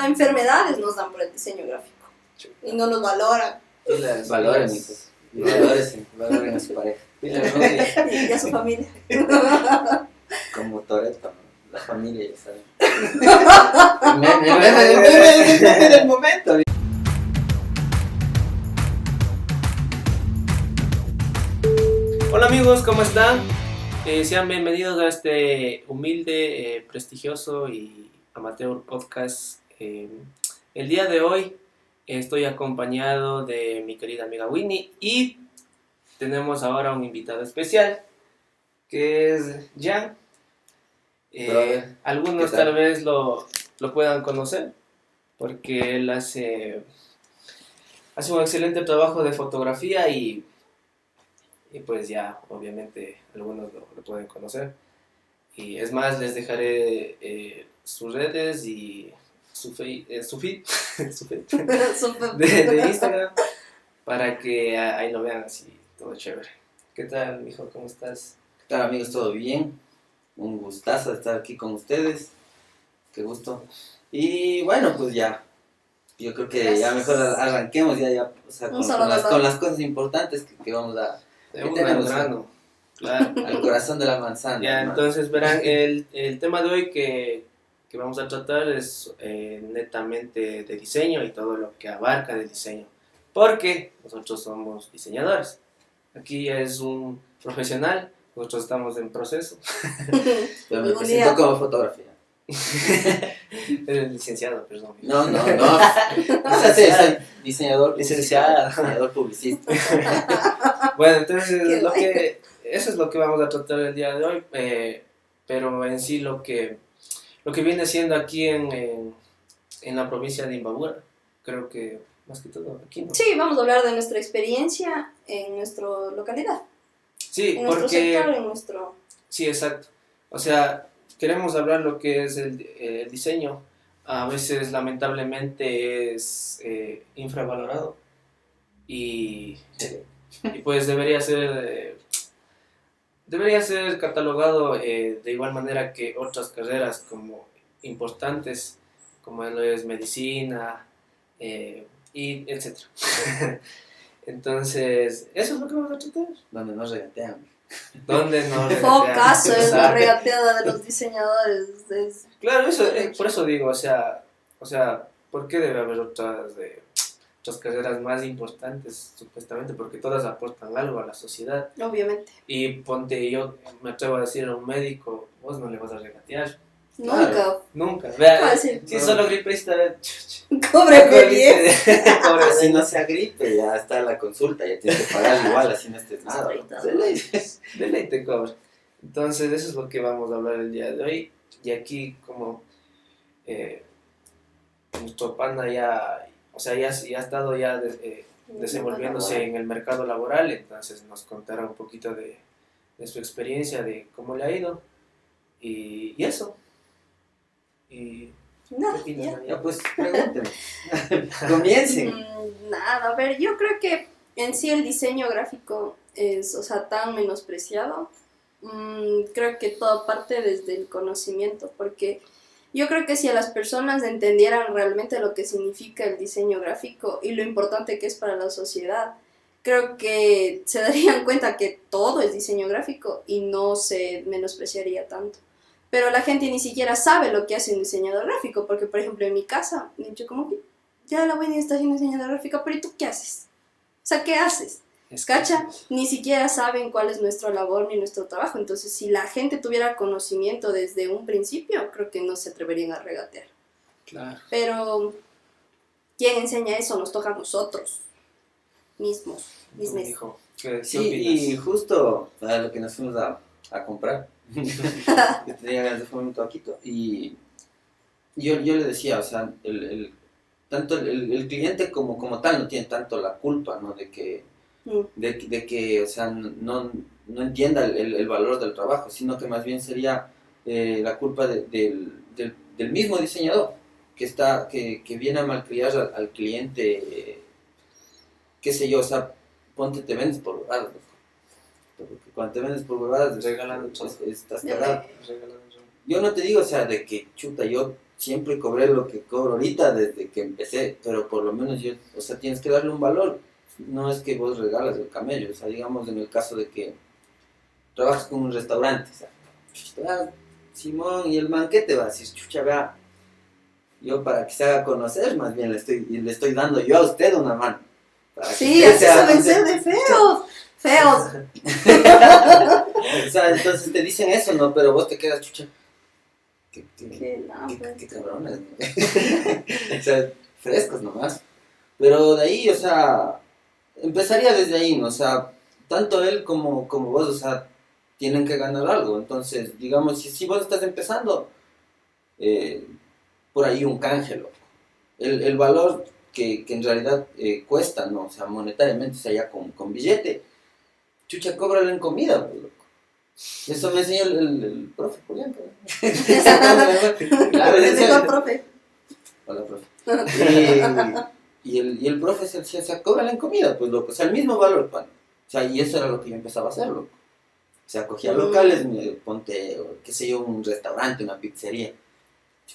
hasta enfermedades nos dan por el diseño gráfico. Y no nos valoran. Valoren, hijos. Valoren, valoren a su pareja. Y a su familia. Como Toreto, la familia, ya saben. Me- me- En el momento. Hola amigos, ¿cómo están? Eh, sean bienvenidos a este humilde, eh, prestigioso y amateur podcast. Eh, el día de hoy estoy acompañado de mi querida amiga Winnie y tenemos ahora un invitado especial que es Jan. Eh, algunos ¿qué tal? tal vez lo, lo puedan conocer porque él hace, hace un excelente trabajo de fotografía y, y pues ya obviamente algunos lo, lo pueden conocer. Y es más, les dejaré eh, sus redes y su, fe- eh, su feed, su feed de, de Instagram para que ah, ahí lo vean así, todo chévere. ¿Qué tal, mijo? ¿Cómo estás? ¿Qué tal amigos? ¿Todo bien? Un gustazo estar aquí con ustedes. Qué gusto. Y bueno, pues ya. Yo creo que ya mejor arranquemos ya, ya o sea, con, con las, con las cosas importantes que, que vamos a, grano. Claro. al corazón de la manzana. Ya, hermano. entonces verán, el, el tema de hoy que, que vamos a tratar es eh, netamente de diseño y todo lo que abarca de diseño. Porque nosotros somos diseñadores. Aquí es un profesional, nosotros estamos en proceso. Pero me presento como fotografía. Eres licenciado, perdón. No, no, no. Diseñador, Licenciado. diseñador publicista. Bueno, entonces lo que, eso es lo que vamos a tratar el día de hoy, eh, pero en sí lo que, lo que viene siendo aquí en, en, en la provincia de Imbabura, creo que más que todo aquí, ¿no? Sí, vamos a hablar de nuestra experiencia en nuestra localidad, Sí, en nuestro porque, sector, en nuestro... sí, exacto. O sea, queremos hablar lo que es el, el diseño. A veces, lamentablemente, es eh, infravalorado. Y, y pues debería ser, eh, debería ser catalogado eh, de igual manera que otras carreras como importantes, como lo es medicina, eh, y etcétera. Entonces, eso es lo que vamos a tratar. Donde nos regatean. ¿Dónde no? Focazo es la regateada de los diseñadores. es- Claro, eso, eh, por eso digo, o sea, o sea, ¿por qué debe haber otras, eh, otras carreras más importantes, supuestamente? Porque todas aportan algo a la sociedad. obviamente. Y ponte, yo me atrevo a decir a un médico, vos no le vas a regatear. Nunca. Nunca. Vea, si solo gripista, Cóbreme bien. Ahora, si no sea gripe, ya está la consulta, ya tienes que pagar igual, así no estés nada. De ley, de ley te cobra. Entonces, eso es lo que vamos a hablar el día de hoy. Y aquí, como eh, nuestro panda ya, o sea, ya, ya ha estado ya de- eh, desenvolviéndose en el mercado laboral, entonces nos contará un poquito de, de su experiencia, de cómo le ha ido. Y, y eso. Y. Ya, pues, pregúntenme. Comiencen. Mm, Nada, a ver, yo creo que en sí el diseño gráfico es, o sea, tan menospreciado. Mm, creo que todo parte desde el conocimiento, porque yo creo que si a las personas entendieran realmente lo que significa el diseño gráfico y lo importante que es para la sociedad, creo que se darían cuenta que todo es diseño gráfico y no se menospreciaría tanto. Pero la gente ni siquiera sabe lo que hace un diseñador gráfico, porque por ejemplo en mi casa, me han dicho como que ya la Wendy está haciendo diseñador gráfico, pero ¿y tú qué haces? O sea, ¿qué haces? Es ¿Cacha? Ni siquiera saben cuál es nuestra labor ni nuestro trabajo. Entonces, si la gente tuviera conocimiento desde un principio, creo que no se atreverían a regatear. Claro. Pero, ¿quién enseña eso? Nos toca a nosotros mismos, mismos. dijo, ¿qué- qué Sí, y justo a lo que nos fuimos a, a comprar. yo tenía ganas de fumar un. Y yo, yo le decía, o sea, el, el- tanto el, el- el cliente como, como tal no tiene tanto la culpa, ¿no? De que, Mm. de, de que o sea, no, no entienda el, el- el valor del trabajo, sino que más bien sería eh, la culpa de- del, del, del mismo diseñador, que, está, que, que viene a malcriar al, al cliente, eh, qué sé yo, o sea, ponte, te vendes por huevadas. Porque cuando te vendes por huevadas, pues, estás cagado. Regalando. Yo no te digo, o sea, de que chuta, yo siempre cobré lo que cobro ahorita desde que empecé, pero por lo menos yo, o sea, tienes que darle un valor. No es que vos regalas el camello, o sea, digamos en el caso de que trabajas con un restaurante, o sea, chucha, Simón y el man, ¿qué te va a decir? Chucha, vea, yo para que se haga conocer, más bien le estoy, le estoy dando yo a usted una mano. para Sí, así saben ser de feos. Feos. O sea, entonces te dicen eso, ¿no? Pero vos te quedas, chucha. Qué, qué- no, qué- pues. qué cabrones, ¿no? o sea, frescos nomás. Pero de ahí, o sea, empezaría desde ahí, ¿no? O sea, tanto él como, como vos, o sea, tienen que ganar algo. Entonces, digamos, si, si vos estás empezando, eh, por ahí un canje, loco. El, el valor que, que en realidad eh, cuesta, ¿no? O sea, monetariamente, o sea, ya con, con billete, chucha, cóbralo en comida, pues, loco. Eso me enseñó el, el, el profe Julián. Claro, el profe. Hola, profe. Y, y el, y el profe se decía, o sea, cóbrala en comida, pues loco, o sea, el mismo valor, pan. O sea, y eso era lo que yo empezaba a hacer, loco. O sea, cogía Mm. locales, me ponte, o qué sé yo, un restaurante, una pizzería.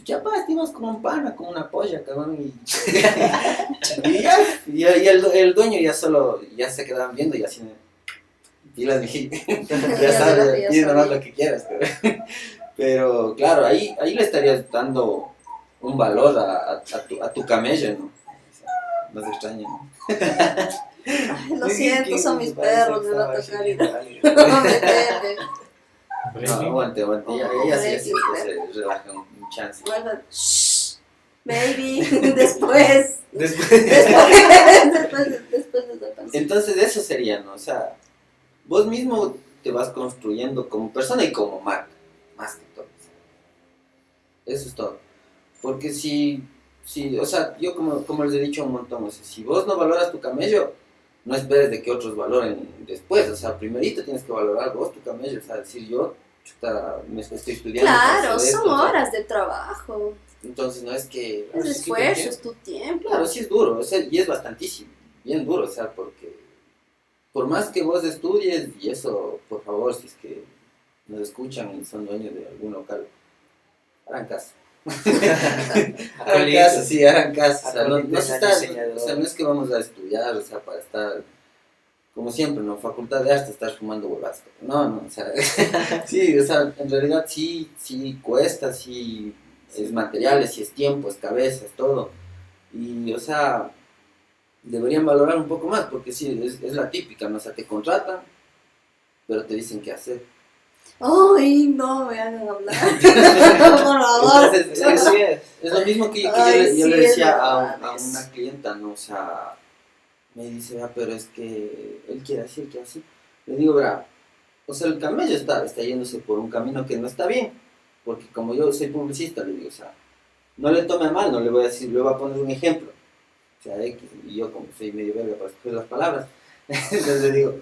Ya, pa, estimos como un pana, como una polla, cabrón, y, y ya, y, y el, el dueño ya solo, ya se quedaban viendo y así, pilas, dije, ya Ya sabes, pide nomás lo que quieras, cabrón. Pero claro, ahí, ahí le estarías dando un valor a, a, a tu, a tu camello, ¿no? ¿No? Ay, Lo siento, son mis perros, me va a tocar a No, meterle. No, aguante, aguante, ya, ya, sí, sí, Breaking se relaja un, chance. Bueno, shh, baby, después, Después, después, después, después de. Entonces eso sería, ¿no? O sea, vos mismo te vas construyendo como persona y como marca, más que todo. Eso es todo. Porque si, si o sea, yo como, como les he dicho un montón, o sea, si vos no valoras tu camello, no esperes de que otros valoren después, o sea, primerito tienes que valorar vos tu camello, o sea, decir yo, chuta, me estoy estudiando. Claro, esto, son o sea, horas de trabajo, Entonces no es que... es "Ah, sí, esfuerzo, ¿por qué?". es tu tiempo. Claro, sí es duro, o sea, y es bastantísimo, bien duro, o sea, porque por más que vos estudies, y eso, por favor, si es que nos escuchan y son dueños de algún local, hagan caso. hagan caso, sí, hagan caso. O sea, no, no se está- o sea, no es que vamos a estudiar, o sea, para estar, como siempre, ¿no? Facultad de Arte, estar fumando borracho. No, no, o sea, sí, o sea, en realidad sí, sí cuesta, sí es materiales, sí es tiempo, es cabeza, es todo. Y, o sea, deberían valorar un poco más, porque sí, es, es la típica, ¿no? O sea, te contratan, pero te dicen qué hacer. Ay, no me hagan hablar. Por favor. Entonces, Sí, sí es. Es lo mismo que, que yo, Ay, le- yo sí, le decía a, a una clienta, ¿no? O sea, me dice, ah, pero es que él quiere así, él quiere así. Le digo, verá, o sea, el camello está, está yéndose por un camino que no está bien, porque como yo soy publicista, le digo, o sea, no le tome a mal, no le voy a decir, le voy a poner un ejemplo. O sea, X, y yo como soy medio verga para escoger las palabras, entonces le digo,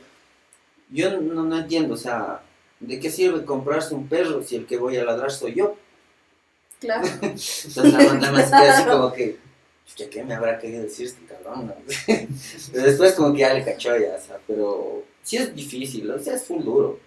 yo no, no entiendo, o sea, ¿de qué sirve comprarse un perro si el que voy a ladrar soy yo? Claro. Entonces la manda más queda así como que, "Chucha, ¿qué me habrá querido decir este cabrón? no?" pero después como que ya le cachó ya, o sea, pero sí es difícil, o sea, es full duro.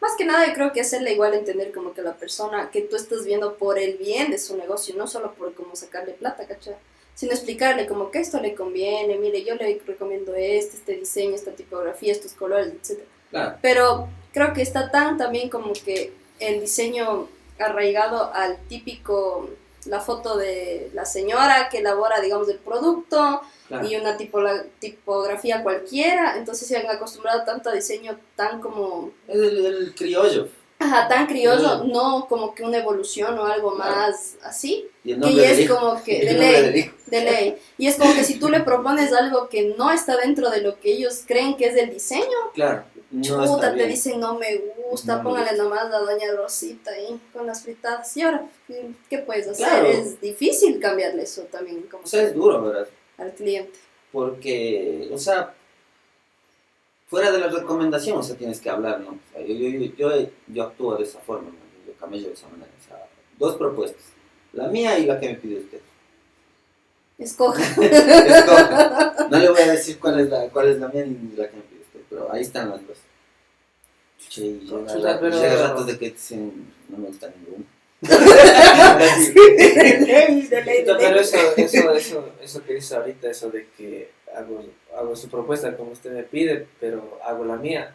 Más que nada, yo creo que hacerle igual entender como que la persona que tú estás viendo por el bien de su negocio, no solo por cómo sacarle plata, ¿cachai? Sino explicarle como que esto le conviene, mire, yo le recomiendo este, este diseño, esta tipografía, estos colores, etc. Claro, Pero creo que está tan también como que el diseño arraigado al típico, la foto de la señora que elabora, digamos, el producto claro. y una tipo, tipografía cualquiera, entonces se han acostumbrado tanto a diseño tan como el, el criollo. Ajá, tan criollo, Mm. no como que una evolución o algo Claro. más así, Y el que es hijo. como que de ley, de ley. Y es como que si tú le propones algo que no está dentro de lo que ellos creen que es el diseño, Claro, no chuta, te dicen no me gusta, No me póngale gusta. nomás la doña Rosita ahí con las fritadas. Y ahora, ¿qué puedes hacer? Claro. Es difícil cambiarle eso también como O sea, es duro, ¿verdad? al cliente. porque, o sea, fuera de la recomendación, o sea, tienes que hablar, ¿no? O sea, yo, yo, yo, yo, yo actúo de esa forma, ¿no? yo camello de esa manera, o sea, dos propuestas, la mía y la que me pide usted. Escoja. Escoja. No le voy a decir cuál es la, cuál es la mía ni la que me pide usted, pero ahí están las dos. Che, y llega, pero- llega ratos de que dicen, no me gusta ninguno. pero eso, eso, eso, eso que dice ahorita, eso de que hago, hago su propuesta como usted me pide, pero hago la mía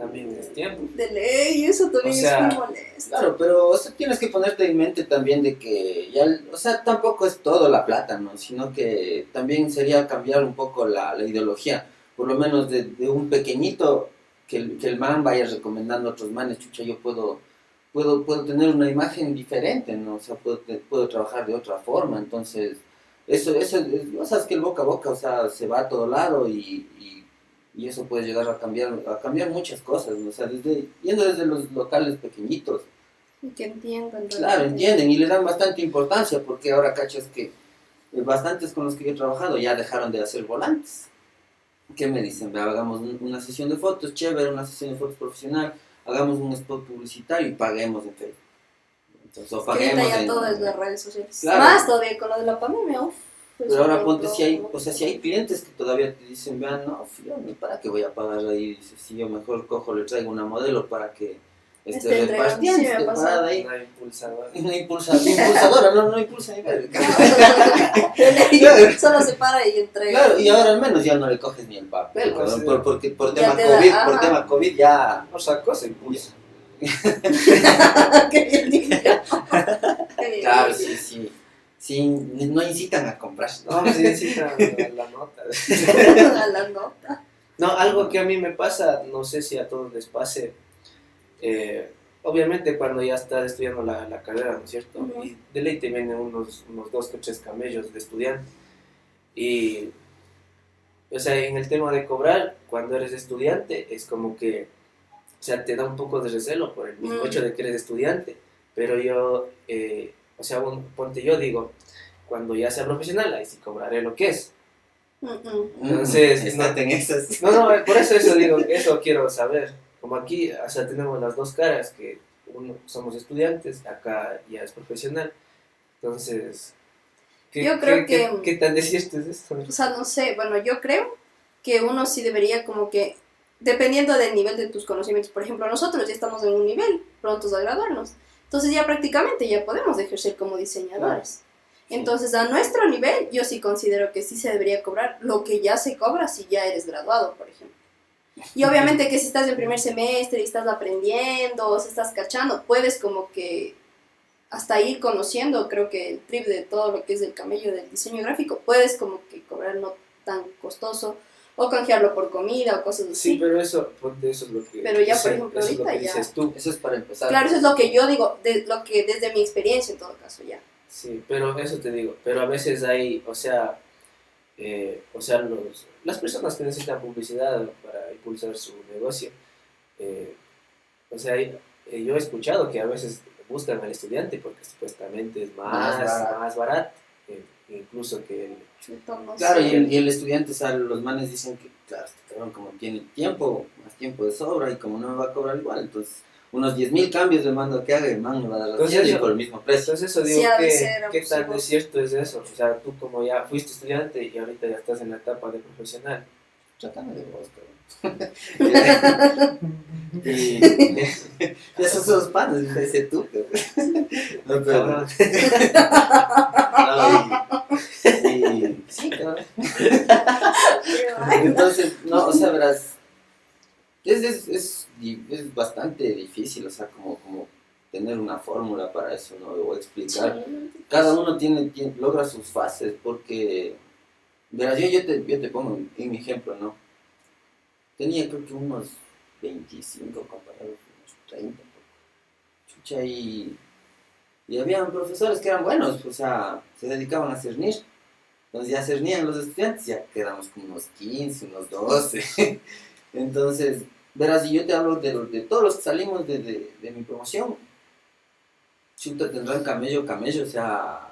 también es tiempo. De ley, eso también es muy molesto. Claro, pero o sea, tienes que ponerte en mente también de que ya, o sea, tampoco es todo la plata, ¿no? Sino que también sería cambiar un poco la, la ideología, por lo menos de, de un pequeñito, que el, que el man vaya recomendando a otros manes, chucha, yo puedo, puedo, puedo tener una imagen diferente, ¿no? O sea, puedo, puedo trabajar de otra forma, entonces, eso, eso, o sea, es que el boca a boca, o sea, se va a todo lado y, y y eso puede llegar a cambiar, a cambiar muchas cosas, o sea, desde, yendo desde los locales pequeñitos. Y que entiendan. Claro, entienden y le dan bastante importancia porque ahora cachas que eh, bastantes con los que yo he trabajado ya dejaron de hacer volantes. ¿Qué me dicen? Hagamos una sesión de fotos chévere, una sesión de fotos profesional, hagamos un spot publicitario y paguemos en Facebook. Entonces, o paguemos ya en, todo las redes sociales. Más todavía con lo de la pandemia, uff. Pues Pero ahora ponte si hay, o sea, si hay clientes que todavía te dicen, vean, no, fío, para qué voy a pagar ahí, dices, si yo mejor cojo, le traigo una modelo para que esté este, repartiendo, esté parada ahí. Una impulsadora. Una impulsadora, impulsadora no, no impulsa ni Solo se para y entrega. Claro, y ahora al menos ya no le coges ni el papel, por, porque por tema COVID, por tema COVID ya... Otra cosa impulsa. Qué bien dicho. Claro, sí, sí. Sí, no incitan a comprar. No, sí incitan a la nota. a la nota. No, algo que a mí me pasa, no sé si a todos les pase, eh, obviamente cuando ya estás estudiando la, la carrera, ¿no es cierto? Y de ley te vienen unos, unos dos o tres camellos de estudiante. Y, o sea, en el tema de cobrar, cuando eres estudiante, es como que, o sea, te da un poco de recelo por el mismo hecho de que eres estudiante. Pero yo... Eh, o sea, ponte yo digo, cuando ya sea profesional, ahí sí cobraré lo que es. Entonces, no, en esas. no, no, por eso eso digo, eso quiero saber. Como aquí, o sea, tenemos las dos caras, que uno somos estudiantes, acá ya es profesional. Entonces, ¿qué, yo creo que, qué, tan desierto es esto? O sea, no sé, bueno, yo creo que uno sí debería como que, dependiendo del nivel de tus conocimientos, por ejemplo, nosotros ya estamos en un nivel, prontos a graduarnos. Entonces ya prácticamente ya podemos ejercer como diseñadores. Entonces a nuestro nivel yo sí considero que sí se debería cobrar lo que ya se cobra si ya eres graduado, por ejemplo. Y obviamente que si estás en primer semestre y estás aprendiendo o se estás cachando, puedes como que hasta ir conociendo, creo que el trip de todo lo que es el camello del diseño gráfico, puedes como que cobrar no tan costoso o canjearlo por comida o cosas así. Sí, pero eso, eso es lo que... Pero ya, por ejemplo, ahorita ya... Tú. Eso es para empezar. Claro, eso es lo que yo digo, de, lo que desde mi experiencia en todo caso ya. Sí, pero eso te digo, pero a veces hay, o sea, eh, o sea, los, las personas que necesitan publicidad para impulsar su negocio, eh, o sea, eh, yo he escuchado que a veces buscan al estudiante porque supuestamente es más, más barato, incluso que el claro, y el, y el, estudiante, o sea, los manes dicen que, claro, este cabrón como tiene tiempo, más tiempo de sobra y como no me va a cobrar igual, entonces unos 10.000 cambios de mando que haga, el man me va a dar la por el mismo precio. Entonces eso digo, ¿qué, tan de cierto es eso? O sea, tú como ya fuiste estudiante y ahorita ya estás en la etapa de profesional. Tratame de vos, cabrón. y esos son los panes, dice tú, No, pero... sí, Entonces, no, o sea, verás, es, es, es, es, bastante difícil, o sea, como, como tener una fórmula para eso, ¿no? O explicar. Cada uno tiene, tiene, logra sus fases, porque, verás, yo, yo, te, yo te pongo en mi ejemplo, ¿no? Tenía creo que unos 25 compañeros, unos 30. Chucha, y, y había profesores que eran buenos, o sea, se dedicaban a cernir. Entonces ya cernían los estudiantes, ya quedamos con unos 15, unos 12. Entonces, verás, si yo te hablo de, de todos los que salimos de, de, de mi promoción, chuta tendrán camello, camello, o sea,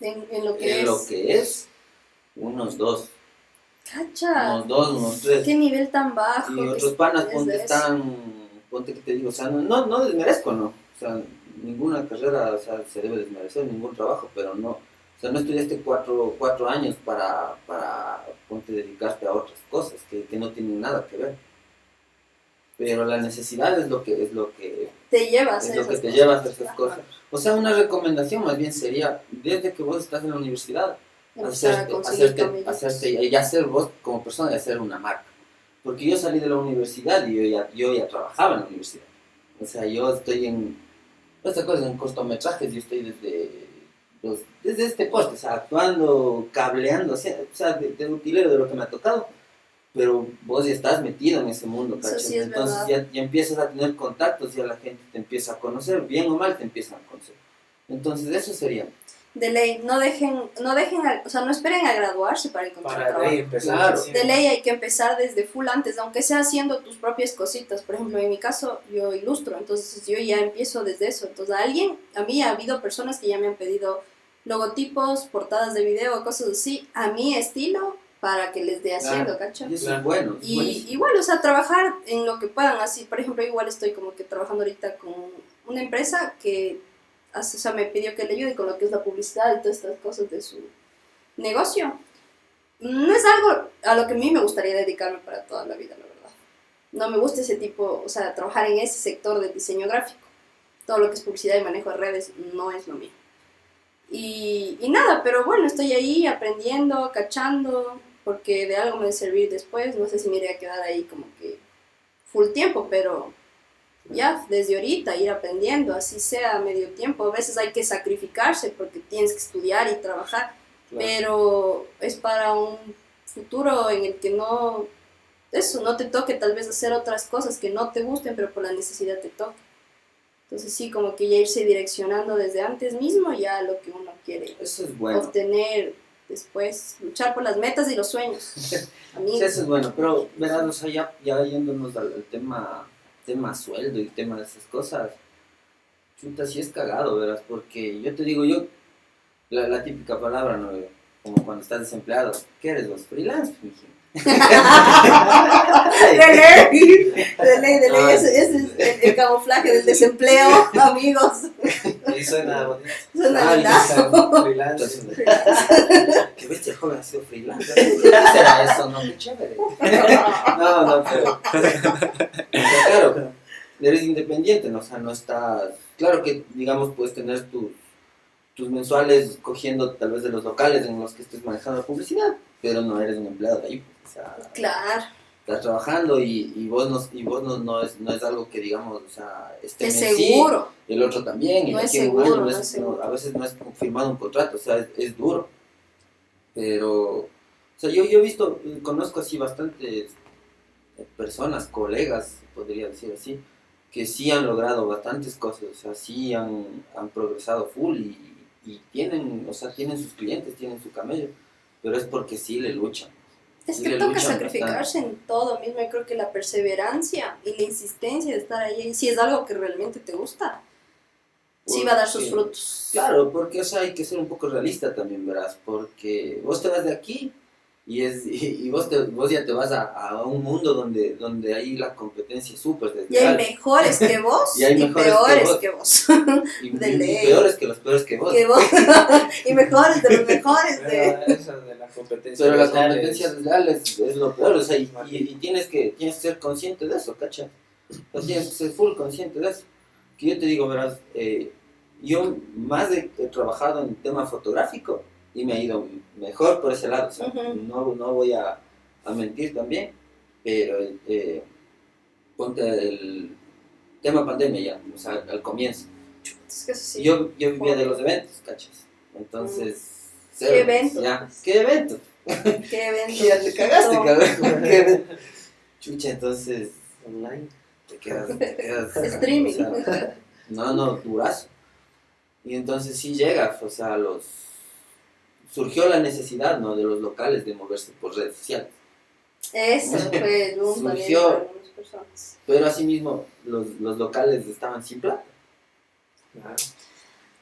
en, lo, que en es. lo que es, unos dos. Cacha. Unos dos, unos tres. Qué nivel tan bajo. Y otros panas, ponte, están, ponte que te digo, o sea, no, no desmerezco, ¿no? O sea, ninguna carrera o sea, se debe desmerecer, ningún trabajo, pero no, o sea, no estudiaste cuatro, cuatro años para, para ponte, dedicarte a otras cosas que, que no tienen nada que ver. pero la necesidad es lo que es lo que Te llevas es a lo que te lleva a hacer esas cosas. O sea, una recomendación más bien sería, desde que vos estás en la universidad, hacerte, hacerte, hacerte y hacer vos como persona y hacer una marca. Porque yo salí de la universidad y yo ya, yo ya trabajaba en la universidad. O sea, yo estoy en, esta cosa, en cortometrajes, yo estoy desde, los- desde este poste, o sea, actuando, cableando, o sea, de, de utilero de lo que me ha tocado. Pero vos ya estás metido en ese mundo, Eso ¿cachai? sí es Entonces ya, ya empiezas a tener contactos, ya la gente te empieza a conocer, bien o mal te empiezan a conocer. Entonces eso sería. De ley, no dejen, no dejen, a- o sea, no esperen a graduarse para encontrar Para trabajo. empezar. Claro. sí. De ley hay que empezar desde full antes, aunque sea haciendo tus propias cositas. Por ejemplo, en mi caso, yo ilustro, entonces yo ya empiezo desde eso. Entonces, a alguien, a mí ha habido personas que ya me han pedido logotipos, portadas de video, cosas así, a mi estilo, para que les dé haciendo, ¿cachai? Y eso Claro. es bueno. Y buenísimo. igual, o sea, trabajar en lo que puedan, así, por ejemplo, igual estoy como que trabajando ahorita con una empresa que, o sea, me pidió que le ayude con lo que es la publicidad y todas estas cosas de su negocio. No es algo a lo que a mí me gustaría dedicarme para toda la vida, la verdad. No me gusta ese tipo, o sea, trabajar en ese sector del diseño gráfico. Todo lo que es publicidad y manejo de redes no es lo mío. Y, nada, pero bueno, estoy ahí aprendiendo, cachando, porque de algo me debe servir después. No sé si me iré a quedar ahí como que full tiempo, pero ya desde ahorita ir aprendiendo, así sea medio tiempo. A veces hay que sacrificarse porque tienes que estudiar y trabajar, Claro. pero es para un futuro en el que no, eso, no te toque tal vez hacer otras cosas que no te gusten, pero por la necesidad te toque. Entonces sí, como que ya irse direccionando desde antes mismo ya a lo que uno quiere Eso es bueno. obtener después, luchar por las metas y los sueños. A Sí, eso es bueno, pero verás, o sea, ya, ya yéndonos al, al tema, tema sueldo y tema de esas cosas, chuta, sí es cagado, verás, porque yo te digo, yo, la, la típica palabra, ¿no? Como cuando estás desempleado, ¿qué eres vos? Freelance, mijín. de ley, de ley, de ley, Ah. ese, ese es el, el camuflaje del desempleo, amigos. Y suena bonito. Suena. Freelance. Qué bestia, el joven ha sido freelance. ¿Qué será eso? No, qué chévere. No, no, pero. claro, eres independiente, ¿no? O sea, no estás. Claro que, digamos, puedes tener tus, tus mensuales cogiendo tal vez de los locales en los que estés manejando la publicidad, pero no eres un empleado de ahí. O sea, Claro, estás trabajando y, y vos, no, y vos no, no, es, no es algo que, digamos, o sea, esté es sí, seguro. el otro también, y No es seguro, año no es- es seguro. no, a veces no es firmado un contrato, o sea, es, es duro. Pero, o sea, yo, yo he visto, conozco así bastantes personas, colegas, podría decir así, que sí han logrado bastantes cosas, o sea, sí han, han progresado full y, y tienen, o sea, tienen sus clientes, tienen su camello, pero es porque sí le luchan. Es que toca sacrificarse en todo mismo. Yo creo que la perseverancia y la insistencia de estar ahí, si es algo que realmente te gusta, sí va a dar sus frutos. Claro, porque o sea, hay que ser un poco realista también, verás, porque vos te vas de aquí y, es, y, y vos, te- vos ya te vas a, a un mundo donde, donde ahí la competencia es súper Y hay desleal. mejores que vos Y y, hay que peores vos. que vos. y, de y- y ley. peores que los peores que vos. Que vos. y mejores de los mejores de... Pero eso de la competencia. Pero la desleal competencia es- desleal es, es lo peor, o sea, y, y- y tienes, que, tienes que ser consciente de eso, ¿cacha? O sea, tienes que ser full consciente de eso. Que yo te digo, verás, eh, yo más de, he trabajado en tema fotográfico y me ha ido mejor por ese lado, o sea, Ujú. no, no voy a, a mentir también, pero eh, ponte el tema pandemia ya, o sea, al comienzo. Es que sí. Yo, yo vivía de los eventos, ¿cachas? Entonces... ¿Qué cero, eventos, ya. pues? ¿Qué eventos? Qué evento. Ya te cagaste, cabrón. ¿Qué? Chucha, entonces Online. te quedas. Te quedas Streaming. o sea, no, no, durazo. Y entonces sí llega, o sea, los. Surgió la necesidad, ¿no? De los locales de moverse por redes sociales. Eso fue el boom Surgió- para algunas personas. Pero asimismo, los, los locales estaban sin plata. Claro.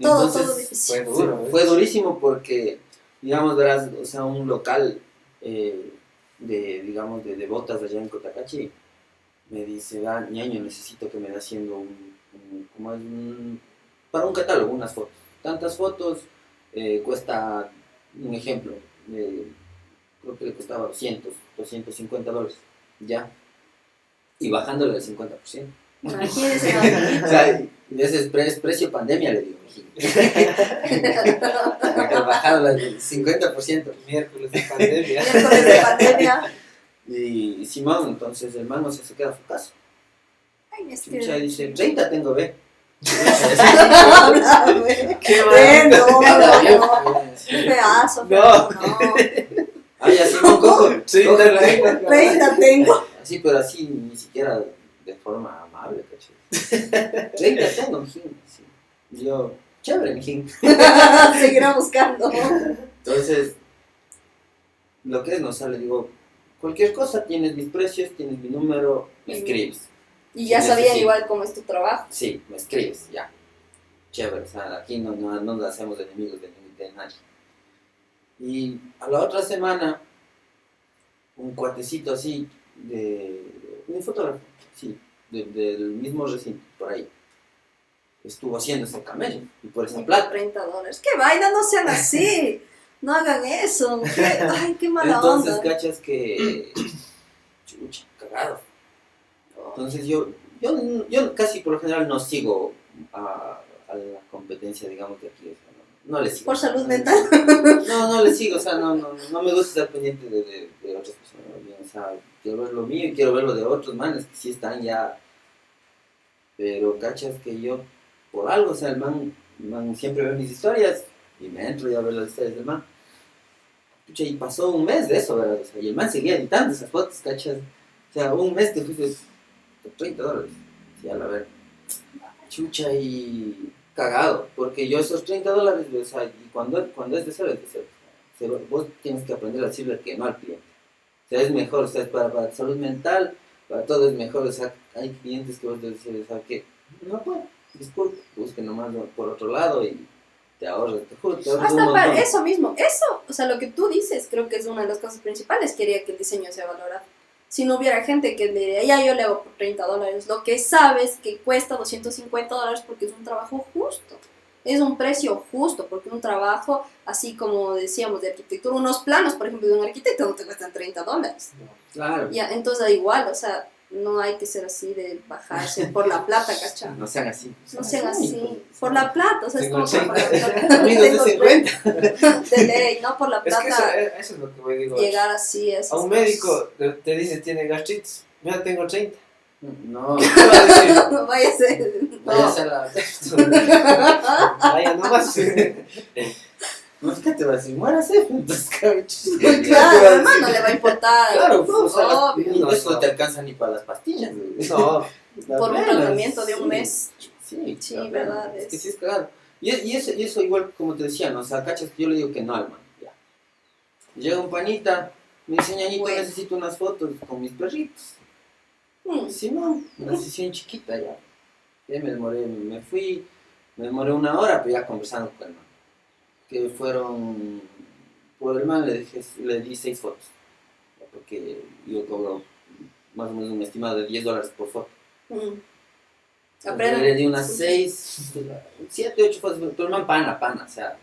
Todo, Entonces, todo difícil. Fue duro. fue durísimo porque, digamos, verás, o sea, un local eh, de, digamos, de, de botas allá en Cotacachi me dice, ah, ñaño, necesito que me dé haciendo un, un- ¿cómo es? Un- para un catálogo, unas fotos. Tantas fotos, eh, cuesta, un ejemplo, eh, creo que le costaba 200, 250 dólares, ya. y bajándole el 50%. Imagínense, O sea, ese es, pre- precio pandemia, le digo. Bajado el 50%. Miércoles de pandemia. miércoles de pandemia. Y Simón, entonces el man no se, queda a su casa. Ay, es Chucha, que... dice, 30 tengo, ve. Qué Ve, mal. no, no, no. Qué pedazo, No. no. Ay, así no cojo. Sí, cojo la- dale. 30 tengo. Así, pero así ni siquiera de forma amable, caché. 30 tengo, mijín. Sí. Y yo, chévere, mijín. Seguirá buscando. Entonces, lo que es, no o sea, le digo, cualquier cosa, tienes mis precios, tienes mi número, me escribes. Y ya sabían igual cómo es tu trabajo. Sí, me escribes, ya. Chévere, o sea, aquí no, no, no nos hacemos enemigos de, de nadie. Y a la otra semana, un cuatecito así, de un fotógrafo, sí, de- del mismo recinto, por ahí, estuvo haciendo ese camello, y por esa plata. 30 dólares. ¡Qué vaina! No sean así. No hagan eso. ¿Qué? Ay, qué mala Entonces, onda. cachas que. Chucha, cagado. Entonces, yo, yo, yo casi por lo general no sigo a, a la competencia, digamos, de aquí. o sea, no, no le sigo. Por salud mental. No, no le sigo, o sea, no, no, no me gusta estar pendiente de, de, de otras personas. bien, O sea, quiero ver lo mío y quiero ver lo de otros manes que sí están ya. Pero cachas que yo, por algo, o sea, el man, man siempre ve mis historias y me entro ya a ver las historias del man. Pucha, y pasó un mes de eso, ¿verdad? O sea, y el man seguía editando esas fotos, cachas. O sea, un mes que fuiste 30 dólares. Sí, a la ver. Chucha y cagado, porque yo esos 30 dólares, o sea, y cuando, cuando es de cero, es de cero. Vos tienes que aprender a decirle que no al cliente. O sea, es mejor, o sea, para, para salud mental, para todo es mejor. O sea, hay clientes que vos o sea, que no puedo, disculpe, busque nomás por otro lado y te ahorras, te juro, te ahorras Hasta para eso mismo. Eso, o sea, lo que tú dices, creo que es una de las cosas principales. Quería que el diseño sea valorado. Si no hubiera gente que le diría, ya yo le hago por 30 dólares, lo que sabes que cuesta 250 dólares porque es un trabajo justo. Es un precio justo, porque un trabajo, así como decíamos de arquitectura, unos planos, por ejemplo, de un arquitecto no te cuestan 30 dólares. Claro, Ya, entonces da igual, o sea, no hay que ser así de bajarse por la plata, ¿cachai? no sean así. No sean así, por la plata, o sea, es Tengo como por la 80. plata. Amigos de Tengo 50. de ley, no por la Es que eso, plata eh, eso es lo que me digo. llegar así a esas A un médico te, te dice tiene gastritis. Mira, tengo 30. No, ¿Qué va a decir? No vaya a ser. vaya a No. ser la... Vaya nomás. No es que te va a decir, muérase, entonces, cabrón. Claro, además no le va a importar. Claro, o sea, Obvio. no, eso no te alcanza ni para las pastillas. No, Por un tratamiento de un sí. mes. Sí, Sí, verdad, Es que sí es cagado. Y, y, eso, y eso igual, como te decía, ¿no? O sea, cachas que yo le digo que no al man. Ya. Llega un panita, me dice, ñañito, Bueno. necesito unas fotos con mis perritos. Mm, Sí, no, una sesión chiquita ya. Ya me demoré, me fui, me demoré una hora, pero ya conversando con el man. Que fueron, por el man le, dije, le di seis fotos. Ya, Porque yo cobro más o menos un estimado de 10 dólares por foto. Aprendan. Le di unas seis, siete, ocho fotos, pero el man pana, pana, o sea.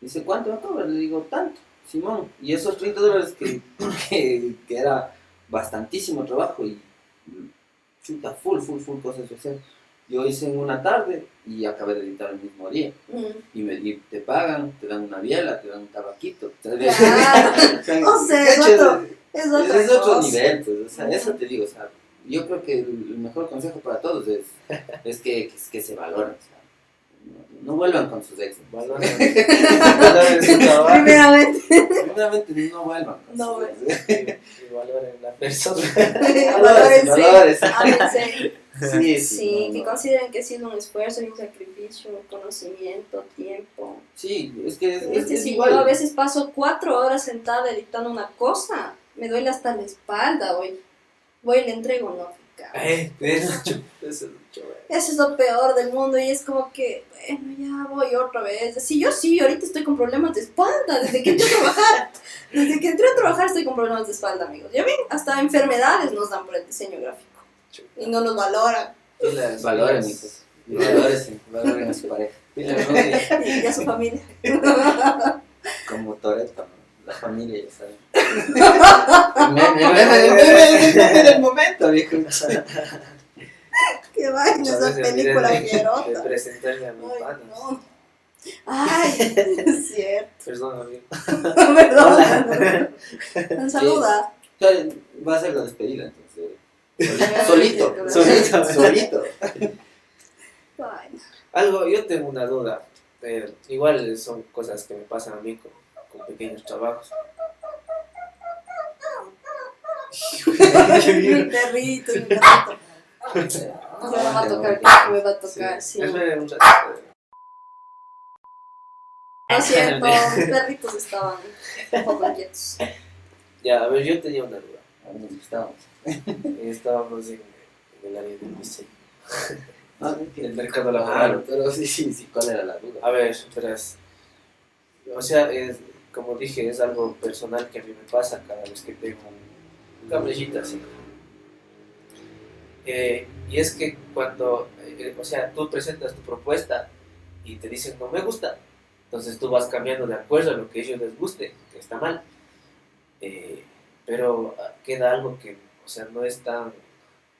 Dice, ¿cuánto me cobras? Le digo, tanto, Simón. Y esos 30 dólares que, que, que era bastantísimo trabajo y chuta, full, full, full cosas hacer. Yo hice en una tarde y acabé de editar el mismo día. Mm. Y, me, y te pagan, te dan una biela, te dan un tabaquito. Claro. O sea, es otro, es Es, otra es otro nivel, pues, o sea, eso te digo, o sea, yo creo que el mejor consejo para todos es, es que, que, que se valoren, o sea, no, no vuelvan con sus exes. valoren valoren su trabajo Primeramente. Primeramente, no vuelvan con No sus exes. y valoren la persona. Valores. ámense. Sí, sí, Sí, no, que no. consideren que ha sido un esfuerzo y un sacrificio, conocimiento, tiempo. Sí, es que es, es- Este, es si igual. yo a veces paso cuatro horas sentada editando una cosa, me duele hasta la espalda, voy, voy y le entrego, no. Eh, eso es eso. Eso lo peor del mundo y es como que, bueno, ya voy otra vez. Sí, yo sí, ahorita estoy con problemas de espalda, desde que entré a trabajar. Desde que entré a trabajar estoy con problemas de espalda, amigos. Ya ven, hasta enfermedades nos dan por el diseño gráfico y no nos valoran. Valoren, hijos. Y Valoren, valoren a su pareja. Rudy. Y a su familia. Como Toreto. La familia, ya saben. El meme, el momento, viejo. Qué vaina esa película miren, De presentarle a mi pana. no. Ay, es cierto. Perdón, amigo. Perdón. Saluda. Va a ser la despedida, entonces. Solito, solito, solito. Algo, yo tengo una duda. eh, igual son cosas que me pasan a mí con, con pequeños trabajos. Mi perrito, mi perrito. No me va a tocar, que me va a tocar, sí. Ratito. Lo siento, mis perritos estaban un poco inquietos. Ya, a ver, yo tenía una duda. A ver, ¿dónde estábamos? Estábamos en, en el área del diseño. Ah, El mercado laboral. pero sí, sí, sí, ¿cuál era la duda? A ver, verás. O sea, es, como dije, es algo personal que a mí me pasa cada vez que tengo un, cablecito así. Eh, y es que cuando, eh, o sea, tú presentas tu propuesta y te dicen no me gusta, entonces tú vas cambiando de acuerdo a lo que a ellos les guste, que está mal. Eh, pero ah, queda algo que, o sea, no es tan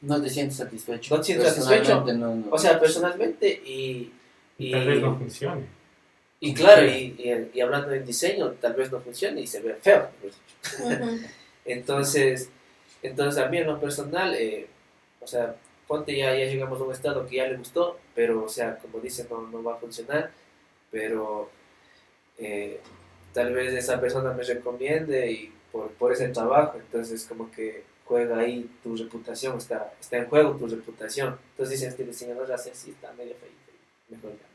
No te sientes satisfecho. No te sientes satisfecho. No, no. O sea, personalmente y... y Tal vez no funcione. y claro, y, y- y hablando de diseño, tal vez no funcione y se ve feo. dicho. Ujú. Entonces, entonces a mí en lo personal, eh, o sea, ponte ya, ya llegamos a un estado que ya le gustó, pero, o sea, como dicen, no, no va a funcionar, pero eh, tal vez esa persona me recomiende y por, por ese trabajo, entonces como que juega ahí tu reputación, está, está en juego tu reputación. Entonces dicen, este diseñador hace así, está medio feito, mejor ya.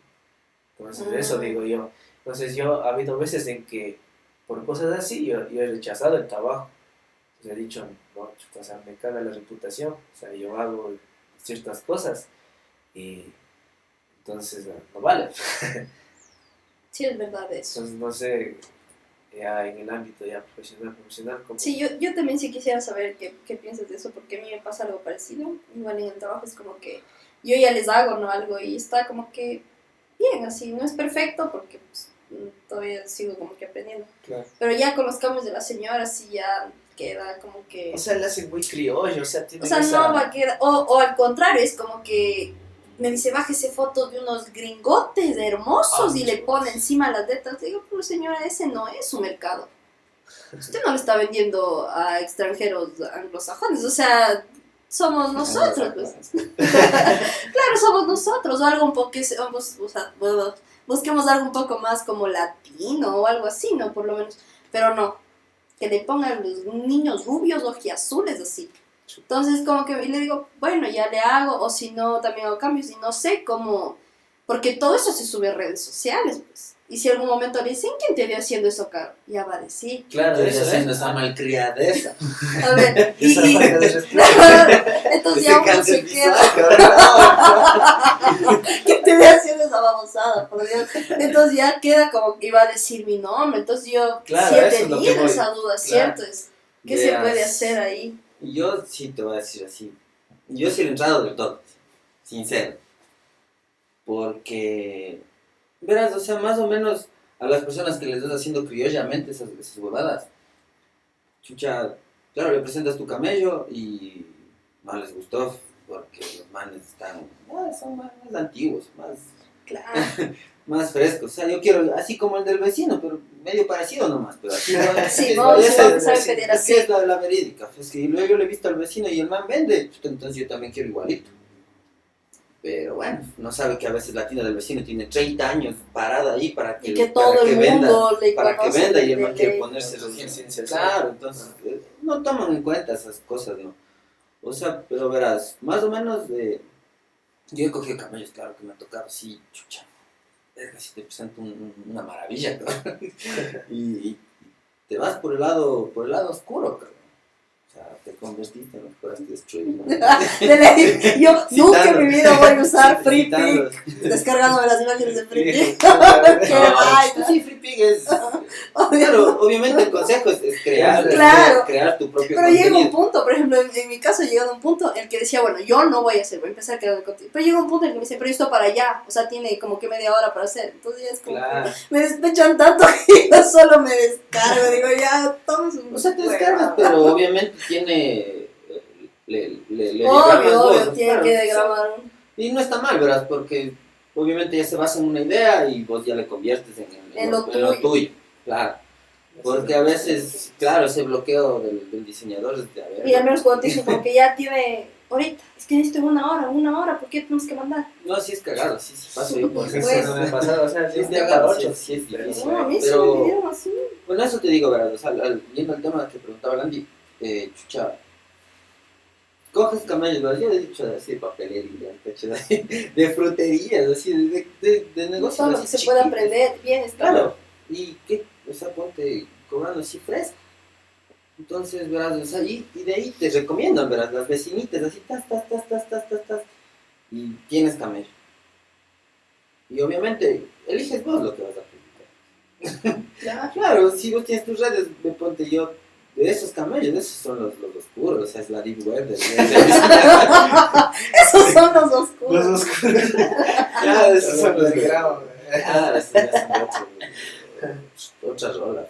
no". Entonces, Ah. eso digo yo. Entonces yo, ha habido veces en que por cosas así yo, yo he rechazado el trabajo. Entonces he dicho, no, chuta, o sea, me caga la reputación, o sea, yo hago ciertas cosas y entonces no, no vale. Sí, es verdad eso. Entonces no sé, ya en el ámbito ya profesional, profesional, como... Sí, yo, yo también sí quisiera saber qué, qué piensas de eso, porque a mí me pasa algo parecido. Igual en el trabajo es como que yo ya les hago, ¿no? Algo y está como que bien, así. No es perfecto porque pues, todavía sigo como que aprendiendo. Claro. Pero ya con los cambios de la señora sí ya queda como que... O sea, le hacen muy criollo, o sea, tiene O sea, no va a quedar. O, o al contrario, es como que me dice, bájese fotos de unos gringotes hermosos Ah, y le pone encima las letras. Digo, pero señora, ese no es su mercado. Usted no le está vendiendo a extranjeros anglosajones, o sea, somos nosotros. pues. claro, somos nosotros, o algo un poco, o sea, bu- busquemos algo un poco más como latino o algo así, ¿no? Por lo menos, pero no, que le pongan los niños rubios, ojiazules, así. Entonces, como que y le digo, bueno, ya le hago, o si no, también hago cambios, y no sé cómo, porque todo eso se sube a redes sociales, pues. Y si algún momento le dicen, ¿quién te vio haciendo eso, Caro? Ya va a decir. Claro, Estoy eso haciendo es. esa malcriadeza. A ver, y, y- entonces ya uno se queda. que te ve haciendo esa babosada, por Dios. Entonces ya queda como que iba a decir mi nombre. Entonces yo Claro, sí he eso es lo que tenido voy. esa duda, Claro. ¿cierto? Es, ¿Qué se Veas. puede hacer ahí? Yo sí te voy a decir así. Yo sí le he entrado del todo. Sincero. Porque. Verás, o sea, más o menos a las personas que les estás haciendo criollamente esas, esas huevadas. Chucha, claro, le presentas tu camello y no les gustó porque los manes están. ah, son más, más antiguos, más, Claro. más frescos. O sea, yo quiero, así como el del vecino, pero medio parecido nomás. Pero así no Sí, es- no, es- sí, no es- que es la, la verídica. Es que luego yo le he visto al vecino y el man vende, chuta, entonces yo también quiero igualito. Pero bueno, no sabe que a veces la tienda del vecino tiene 30 años parada ahí para que, Y que para todo que el venda, mundo le para que venda y el man de- quiere ponerse recién. ciencia, sí. Claro, entonces eh, no toman en cuenta esas cosas, ¿no? O sea, pero verás, más o menos de... Yo he cogido camellos, claro que me ha tocado así, chucha. Verga, si te presento un- un- una maravilla, y, y te vas por el lado, por el lado oscuro, cabrón. Sea, te convertiste en fueras destruido. Yo nunca en mi vida voy a usar Free. Pick, descargándome las imágenes de Free Pick. Qué No, vaina. sí, Free es. Claro, obviamente el consejo es, es crear, es crear tu propio Pero llega un punto, por ejemplo, en, en mi caso, llega un punto en el que decía, bueno, yo no voy a hacer, voy a empezar a crear el contenido. Pero llega un punto en el que me dice, pero esto para allá, o sea, tiene como que media hora para hacer. Entonces ya es como, Claro. me despechan tanto que yo solo me descargo, digo, ya, todos O sea, te descargas, pero obviamente tiene. Le, le, Obvio, obvio, voz, tiene claro. que grabar. Y no está mal, ¿verdad? Porque obviamente ya se basa en una idea y vos ya le conviertes en, el- En lo tuyo. tuyo. Claro. Porque a veces, claro, ese bloqueo del, del diseñador es de a ver. Y al menos cuando te dicen como que ya tiene, ahorita, es que necesito una hora, una hora, ¿por qué tenemos que mandar? No, sí es cagado, sí, sí yo por Pues, eso. No me ha pasado, o sea, Sí es de cagado, sí, sí es difícil. No, a mí sí Pero- me pidieron así. Bueno, eso te digo, ¿verdad? O sea, al, viendo el tema que preguntaba Landy, eh, chucha, coges camellos. Yo he dicho así de papelería, de fruterías, así, de, de, de negocios Todo lo así que se puede aprender, bien está. Claro, y qué, o sea, ponte cobrando así fresco. Entonces, verás, o sea, y, y de ahí te recomiendan, verás, las vecinitas, así, tas, tas, tas, tas, tas, tas, tas, y tienes camello. Y obviamente, eliges vos lo que vas a publicar. Claro. Claro, si vos tienes tus redes, me ponte yo, de esos camellos, esos son los, los oscuros, o sea, es la deep web del- Esos son los oscuros. Los oscuros. Claro, esos son los de de grabo. Ah, sí, ya son otro- otra rola.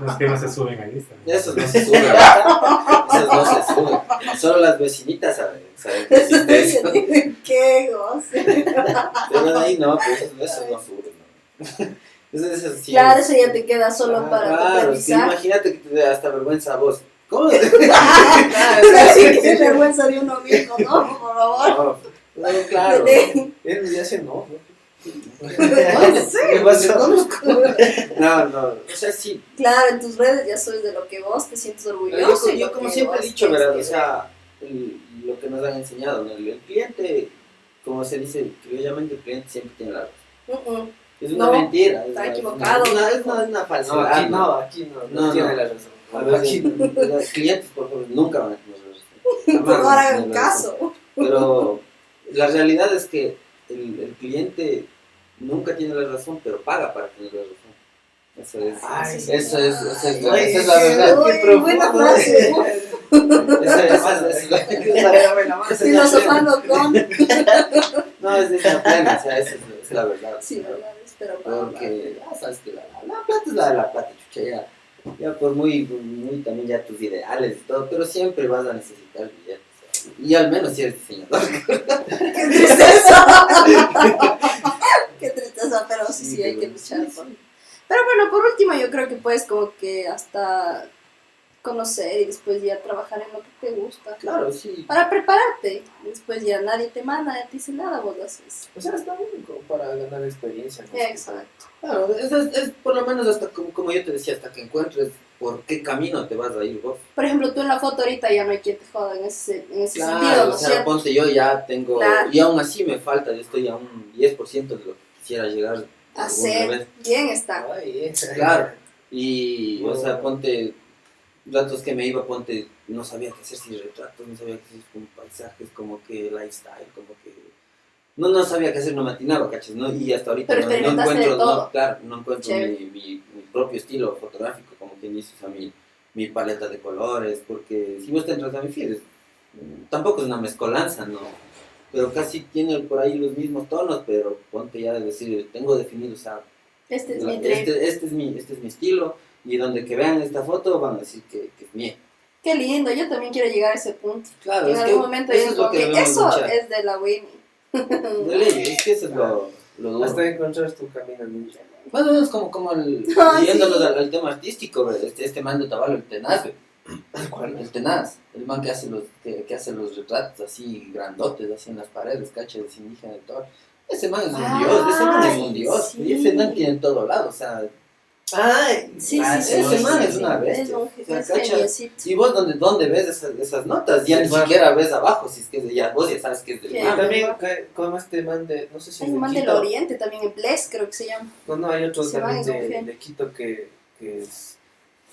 Los que no se suben a Instagram. Esos no se suben. Esos no se suben. Solo las vecinitas saben, saben que eso. Qué goce. Pero de ahí no, pues esos, esos no suben. ¿no? Sí. Claro, eso ya te queda solo para tu Claro, es que imagínate que te dé hasta vergüenza a vos. ¿Cómo? Así que qué vergüenza de uno mismo, ¿no? Por favor. No, no, claro. Él ya se no. ¿Qué pasó? No, no. O sea, sí. Claro, en tus redes ya sabes de lo que vos te sientes Yo, orgulloso. yo lo como que siempre he dicho, ¿verdad? O que sea, el- lo que nos han enseñado, ¿no? el, cliente, como se dice criollamente, el cliente siempre tiene la razón. Mm, mm. Es una No, mentira. es está equivocado. Es una, es una, es una No, falsedad. aquí no, aquí no. No, No, tiene no. la razón. A ver, Aquí no. Los clientes, por favor, nunca van a tener razón. Por favor, hagan caso. Pero la realidad es que el, el cliente nunca tiene la razón, pero paga para tener la razón. Eso es, Ay, eso es, esa es, la- Ay, esa es la qué- verdad. Uy, buena frase. La- la Filosofando con. No, es de esa plena, o sea, esa es, esa es la verdad. Sí, verdad, para Porque ya sabes que la, la plata es la de la plata, chucha, ya, ya por muy, muy también ya tus ideales y todo, pero siempre vas a necesitar billetes. Y al menos si eres diseñador. ¡Qué tristeza! ¡Qué tristeza! Pero sí, sí, hay que pero luchar. por- Pero bueno, por último, yo creo que puedes como que hasta conocer y después ya trabajar en lo que te gusta. Claro, sí. Para prepararte. Después ya nadie te manda, nadie te dice nada, vos lo haces. O sea, está bien como para ganar experiencia. ¿no? Exacto. Claro, es, es, es por lo menos hasta como, como yo te decía, hasta que encuentres por qué camino te vas a ir vos. Por ejemplo, tú en la foto ahorita ya no hay quien te joda en ese, en ese Claro, sentido, ¿no o sea, cierto? ponte yo ya tengo, Claro. y aún así me falta, yo estoy a un 10% de lo que quisiera llegar Hacer vez. bien está. Ay, Claro. Y, o sea, ponte, ratos que me iba, ponte, no sabía qué hacer si retratos, no sabía qué hacer con paisajes, como que lifestyle, como que... No, no sabía qué hacer, no me atinaba, ¿cachas? ¿no? Y hasta ahorita no, encuentro, no, claro, no encuentro mi, mi, mi propio estilo fotográfico, como quien dice, o sea, mi, mi paleta de colores, porque si vos te entras a mi feed, tampoco es una mezcolanza, ¿no? Pero casi tiene por ahí los mismos tonos, pero ponte ya de decir, tengo definido, o sea, Este es la- mi este, este es mi, este es mi estilo y donde que vean esta foto van a decir que, que es mía. Qué lindo, yo también quiero llegar a ese punto. Claro, en es que algún momento yo eso es digo lo que que eso luchar. es de la Winnie. Ley, es que eso es lo, lo duro. Hasta encontrar tu camino ninja. Bueno, es como, como el, Ah, yéndonos sí. al, al tema artístico, este, este man de Tabalo, el tenaz. ¿Cuál? el tenaz, el man que hace los, que, que hace los retratos así grandotes, así en las paredes, cachas de indígena de todo. Ese man es un Ay, dios, ese man es un dios, sí. y ese man tiene en todo lado, o sea, Ay, Sí, Ah, sí, sí. ese sí, man sí, es una bestia. Es un O sea, es y vos donde, dónde ves esas, esas notas, ya Sí, ni bueno. siquiera ves abajo, si es que es de ya, vos ya sabes que es del Sí. Y man. también que- como este man de, no sé si Hay un de man del oriente también, en Bless creo que se llama. No, no, hay otro Se también de, de Quito que, que es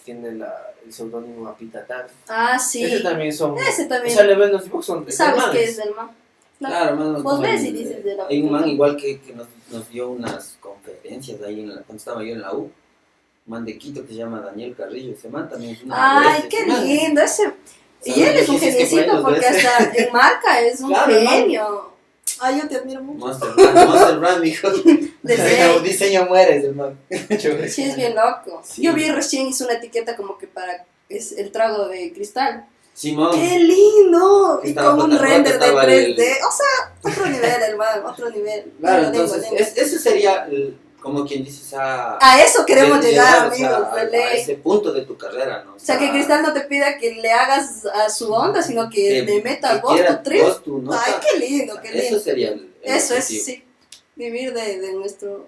tiene la, el seudónimo Apitatán. Ah, sí. Ese también son. Ese O también. sea, le ves los dibujos son de ¿Sabes qué es del man? Claro. O menos Vos ves y dices de la Hay un man igual que, que nos, nos dio unas conferencias ahí en la, cuando estaba yo en la U. Un man de Quito que se llama Daniel Carrillo. Ese man también es una Ay, qué lindo. Ese... Y él es un geniecito porque hasta en marca es un Claro, el man. genio. Ay, yo te admiro mucho. Monster Brand, hijo. Diseño, mueres, el man. Sí, es bien loco. Sí. Yo vi recién hizo una etiqueta como que para es el trago de cristal. Simón. ¡Qué lindo! Y con un render de estaba 3D. el- O sea, otro nivel, hermano, otro nivel. Claro, entonces, es- eso sería el- como quien dice esa. A eso queremos de- llegar, o sea, amigos, a, ese punto de tu carrera, ¿no? O sea, que Cristal no te pida que le hagas a su onda, sino que le meta vos tu trip. vos tu nota. Ay, qué lindo, qué lindo. Eso sería el, el Eso es, sí. Vivir de, de nuestro.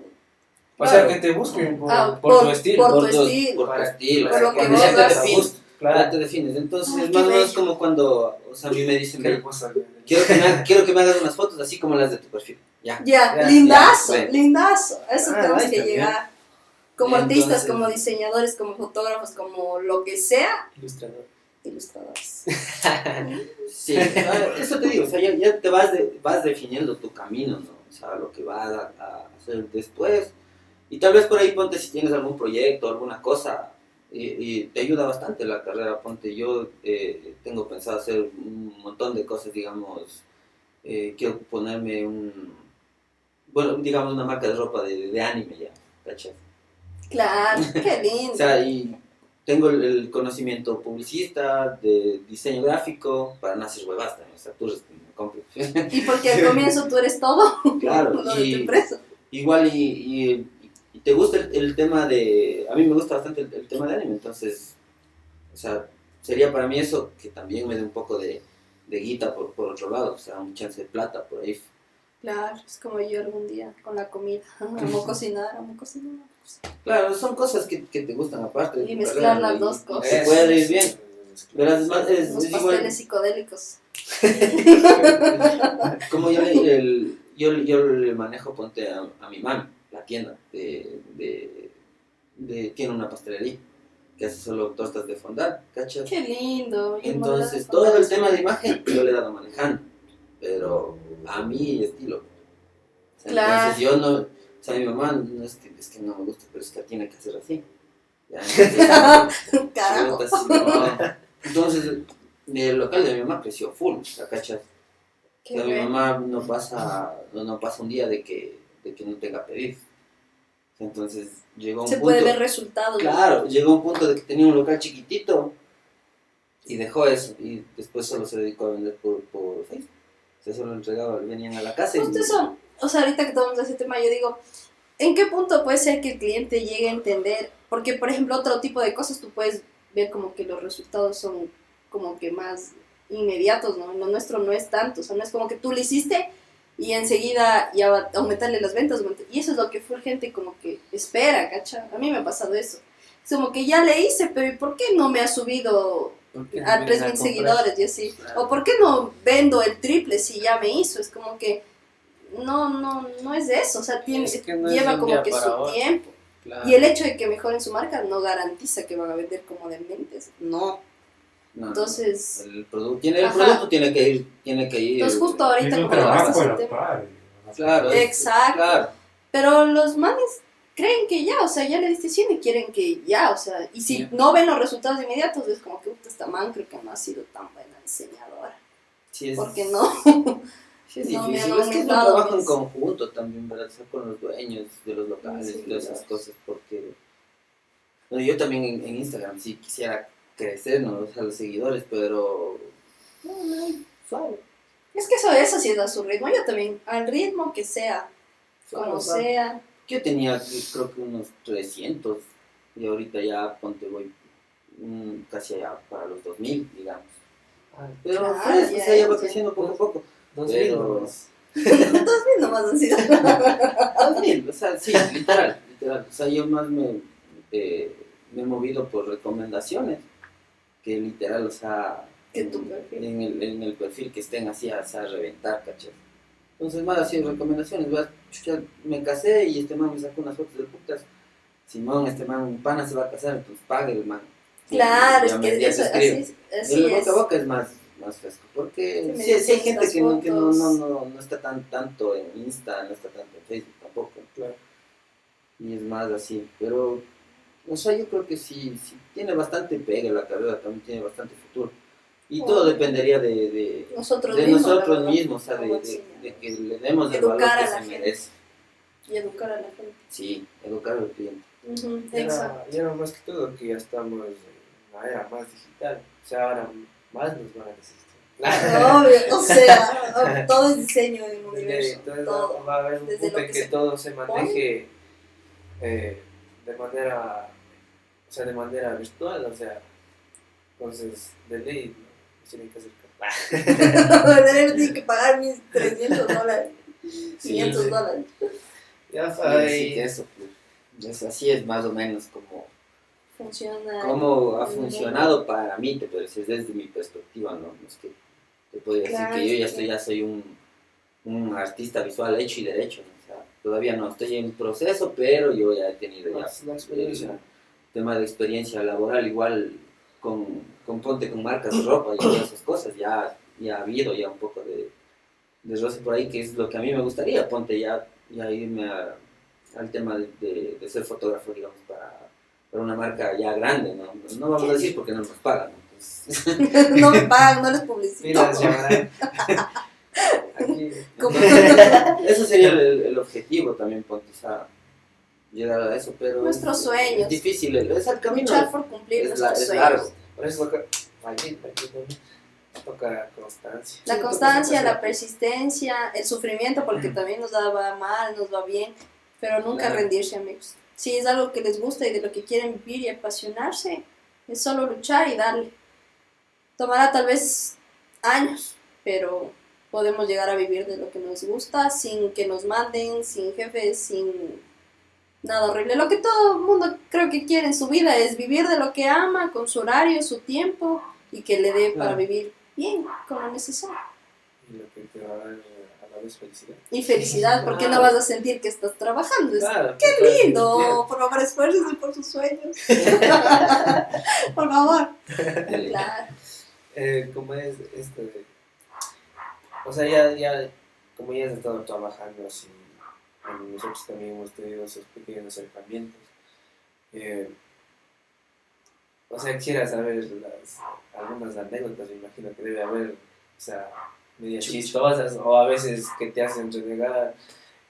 O sea, que te busquen por, Ah, por tu estilo. por tu estilo. Por tu Para- estilo. por lo que vos Claro. te defines. Entonces, Ay, más o menos como cuando, o sea, a mí me dicen, Qué "Ve, cosa. quiero que, me, quiero que me hagas unas fotos así como las de tu perfil. Ya. Ya, Ya, lindazo, ya, lindazo. A eso Ah, tenemos que llegar. Como artistas, Entonces- como diseñadores, como fotógrafos, como lo que sea, Ilustrador. ilustradores. Sí, eso te digo, o sea, ya, ya te vas, de- vas definiendo tu camino, ¿no? O sea, lo que vas a, a hacer después. Y tal vez por ahí ponte si tienes algún proyecto, alguna cosa, y, y te ayuda bastante la carrera. Ponte, yo eh, tengo pensado hacer un montón de cosas, digamos, eh, quiero ponerme un, bueno, digamos una marca de ropa de, de anime ya, ¿cachai? Claro, qué lindo. O sea, y tengo el, el conocimiento publicista, de diseño gráfico, para no hacer huevas también, o sea, tú eres y porque al comienzo tú eres todo claro, y igual y, y- y te gusta el, el tema de, a mí me gusta bastante el, el tema de anime, entonces, o sea, sería para mí eso que también me dé un poco de, de guita por, por otro lado, o sea, un chance de plata por ahí. Claro, es como yo algún día con la comida. Amo cocinar, amo cocinar. Claro, son cosas que, que te gustan aparte. Y mezclar las dos cosas. Se puede ir bien. Verás, es más, es- Los es igual- pasteles psicodélicos. Como yo le, el- yo, yo le manejo, ponte a, a mi mami, la tienda, de, de, de- tiene una pastelería que hace solo tostas de fondant, ¿cachas? Qué lindo. Entonces, todo el tema de imagen yo le he dado manejando, pero a mi estilo. O sea, Claro. Entonces, yo no, o sea, mi mamá no es que, es que no me gusta, pero es que tiene que hacer así. Ya, entonces, Carajo. Entonces, el local de mi mamá creció full, ¿la cachas? Qué O sea, mi mamá no pasa, no, no pasa un día de que, de que no tenga pedidos. Entonces llegó un Se punto. puede ver resultados. Claro, llegó un punto de que tenía un local chiquitito y dejó eso. Y después solo se dedicó a vender por, por Facebook. O sea, solo entregaba, venían a la casa y. Justo eso, o sea, ahorita que tomamos ese tema, yo digo, ¿en qué punto puede ser que el cliente llegue a entender? Porque, por ejemplo, otro tipo de cosas tú puedes ver como que los resultados son como que más inmediatos, ¿no? Lo nuestro no es tanto, o sea, no es como que tú lo hiciste y enseguida ya va a aumentarle las ventas, y eso es lo que full gente como que espera, ¿cacha? A mí me ha pasado eso. Es como que ya le hice, pero ¿y por qué no me ha subido a vienen 3.000 comprar. seguidores y así. Claro. O ¿por qué no vendo el triple si ya me hizo? Es como que no, no, no es eso. O sea, tiene, Es que no es de lleva como que su tiempo. Claro. Y el hecho de que mejoren su marca no garantiza que van a vender como de mentes. No. No, Entonces, El producto, tiene, el producto tiene que ir. Tiene que ir entonces justo ahorita como trabajo tema. par. Claro. es- Exacto. Claro. Pero los manes creen que ya, o sea, ya le diste 100 y quieren que ya, o sea, y si no ven los resultados inmediatos, es como que "Puta, esta man creo que no ha sido tan buena diseñadora. Sí, es, ¿Por qué no? Sí, es No difícil. es que es un trabajo en conjunto también, ¿verdad? O sea, con los dueños de los locales Sí, y todas esas cosas, porque bueno, yo también en, en Instagram sí quisiera crecer, ¿no? O sea, los seguidores, pero no, no, suave. Es que eso, eso sí es a su ritmo. Yo también, al ritmo que sea, suave, como suave. sea. Yo tenía creo que unos 300 y ahorita ya ponte voy mm, casi allá para los 2000, digamos. Ay, Pero fresco, o ya, sea, ya va creciendo poco a poco. dos Pero- mil nomás. Dos mil nomás han sido. 2000, o sea, sí, literal, literal. O sea, yo más me, eh, me he movido por recomendaciones que literal, o sea, en, tu perfil. en el, en el perfil que estén así a, a reventar, ¿cachai? Entonces, más así, recomendaciones, ¿verdad? Chucha, me casé y este man me sacó unas fotos de putas. Simón, este man, un pana se va a casar, entonces pague el man. Claro, y es que así, El boca a boca es más, más fresco, porque Sí, sí, sí hay gente que, no, que no, no, no, no está tan tanto en Insta, no está tanto en Facebook tampoco, Claro. y es más así, pero, o sea, yo creo que sí, sí tiene bastante pega la carrera, también tiene bastante futuro, y todo dependería de, de, Nosotros de mismos. nosotros verdad, mismos, o sea, de, de- de que le demos el Educar valor a que la se gente. merece, Y educar a la gente. sí, educar al cliente. Ujú, Y ahora- Exacto. Y ahora más que todo que ya estamos en una era más digital. O sea, ahora más nos van a necesitar. Obvio, o sea, todo es diseño en el universo. Entonces Todo. va a haber un Desde punto en que que se todo se maneje eh, de manera o sea de manera virtual, o sea, entonces de ley no tienen que hacer Tiene que pagar mis 300 dólares, 500 sí. dólares. Ya eso, pues, es así es más o menos como Funciona. cómo ha funcionado para mí, te puedo decir, desde mi perspectiva, ¿no? Es que te puedo decir Claro, que yo ya estoy, ya soy un, un artista visual hecho y derecho, ¿no? O sea, todavía no estoy en proceso, pero yo ya he tenido ya la experiencia. el tema de experiencia laboral igual con, con ponte con marcas de ropa y todas esas cosas, ya, ya ha habido ya un poco de, de roce por ahí, que es lo que a mí me gustaría, ponte ya, ya irme a- al tema de, de- de ser fotógrafo, digamos, para, para una marca ya grande, ¿no? No vamos a decir porque no nos pagan, ¿no? Entonces, no me pagan, no les publicito. Aquí. Eso sería el, el objetivo también, ponte, o sea, llegar a eso, pero Nuestros es, sueños. es difícil, es el camino, Luchar por cumplir es, la- nuestros es sueños. largo. Por eso toca. Toca constancia. La constancia, la persistencia, el sufrimiento, porque también nos va mal, nos va bien, pero nunca Claro. rendirse, amigos. Si es algo que les gusta y de lo que quieren vivir y apasionarse, es solo luchar y darle. Tomará tal vez años, pero podemos llegar a vivir de lo que nos gusta sin que nos manden, sin jefes, sin nada horrible. Lo que todo el mundo creo que quiere en su vida es vivir de lo que ama, con su horario, su tiempo y que le dé para vivir bien, con lo necesario. Y lo que te va a dar a la vez felicidad. Y felicidad, porque no vas a sentir que estás trabajando. Es Claro, ¡Qué lindo! Por favor, esfuércense por sus sueños. por favor. Claro. eh, como es esto de... O sea, ya, ya, como ya has estado trabajando así, nosotros también hemos tenido esos pequeños acercamientos. eh, o sea, quisiera saber las, algunas anécdotas, me imagino que debe haber, o sea, medias chistosas, o a veces que te hacen renegar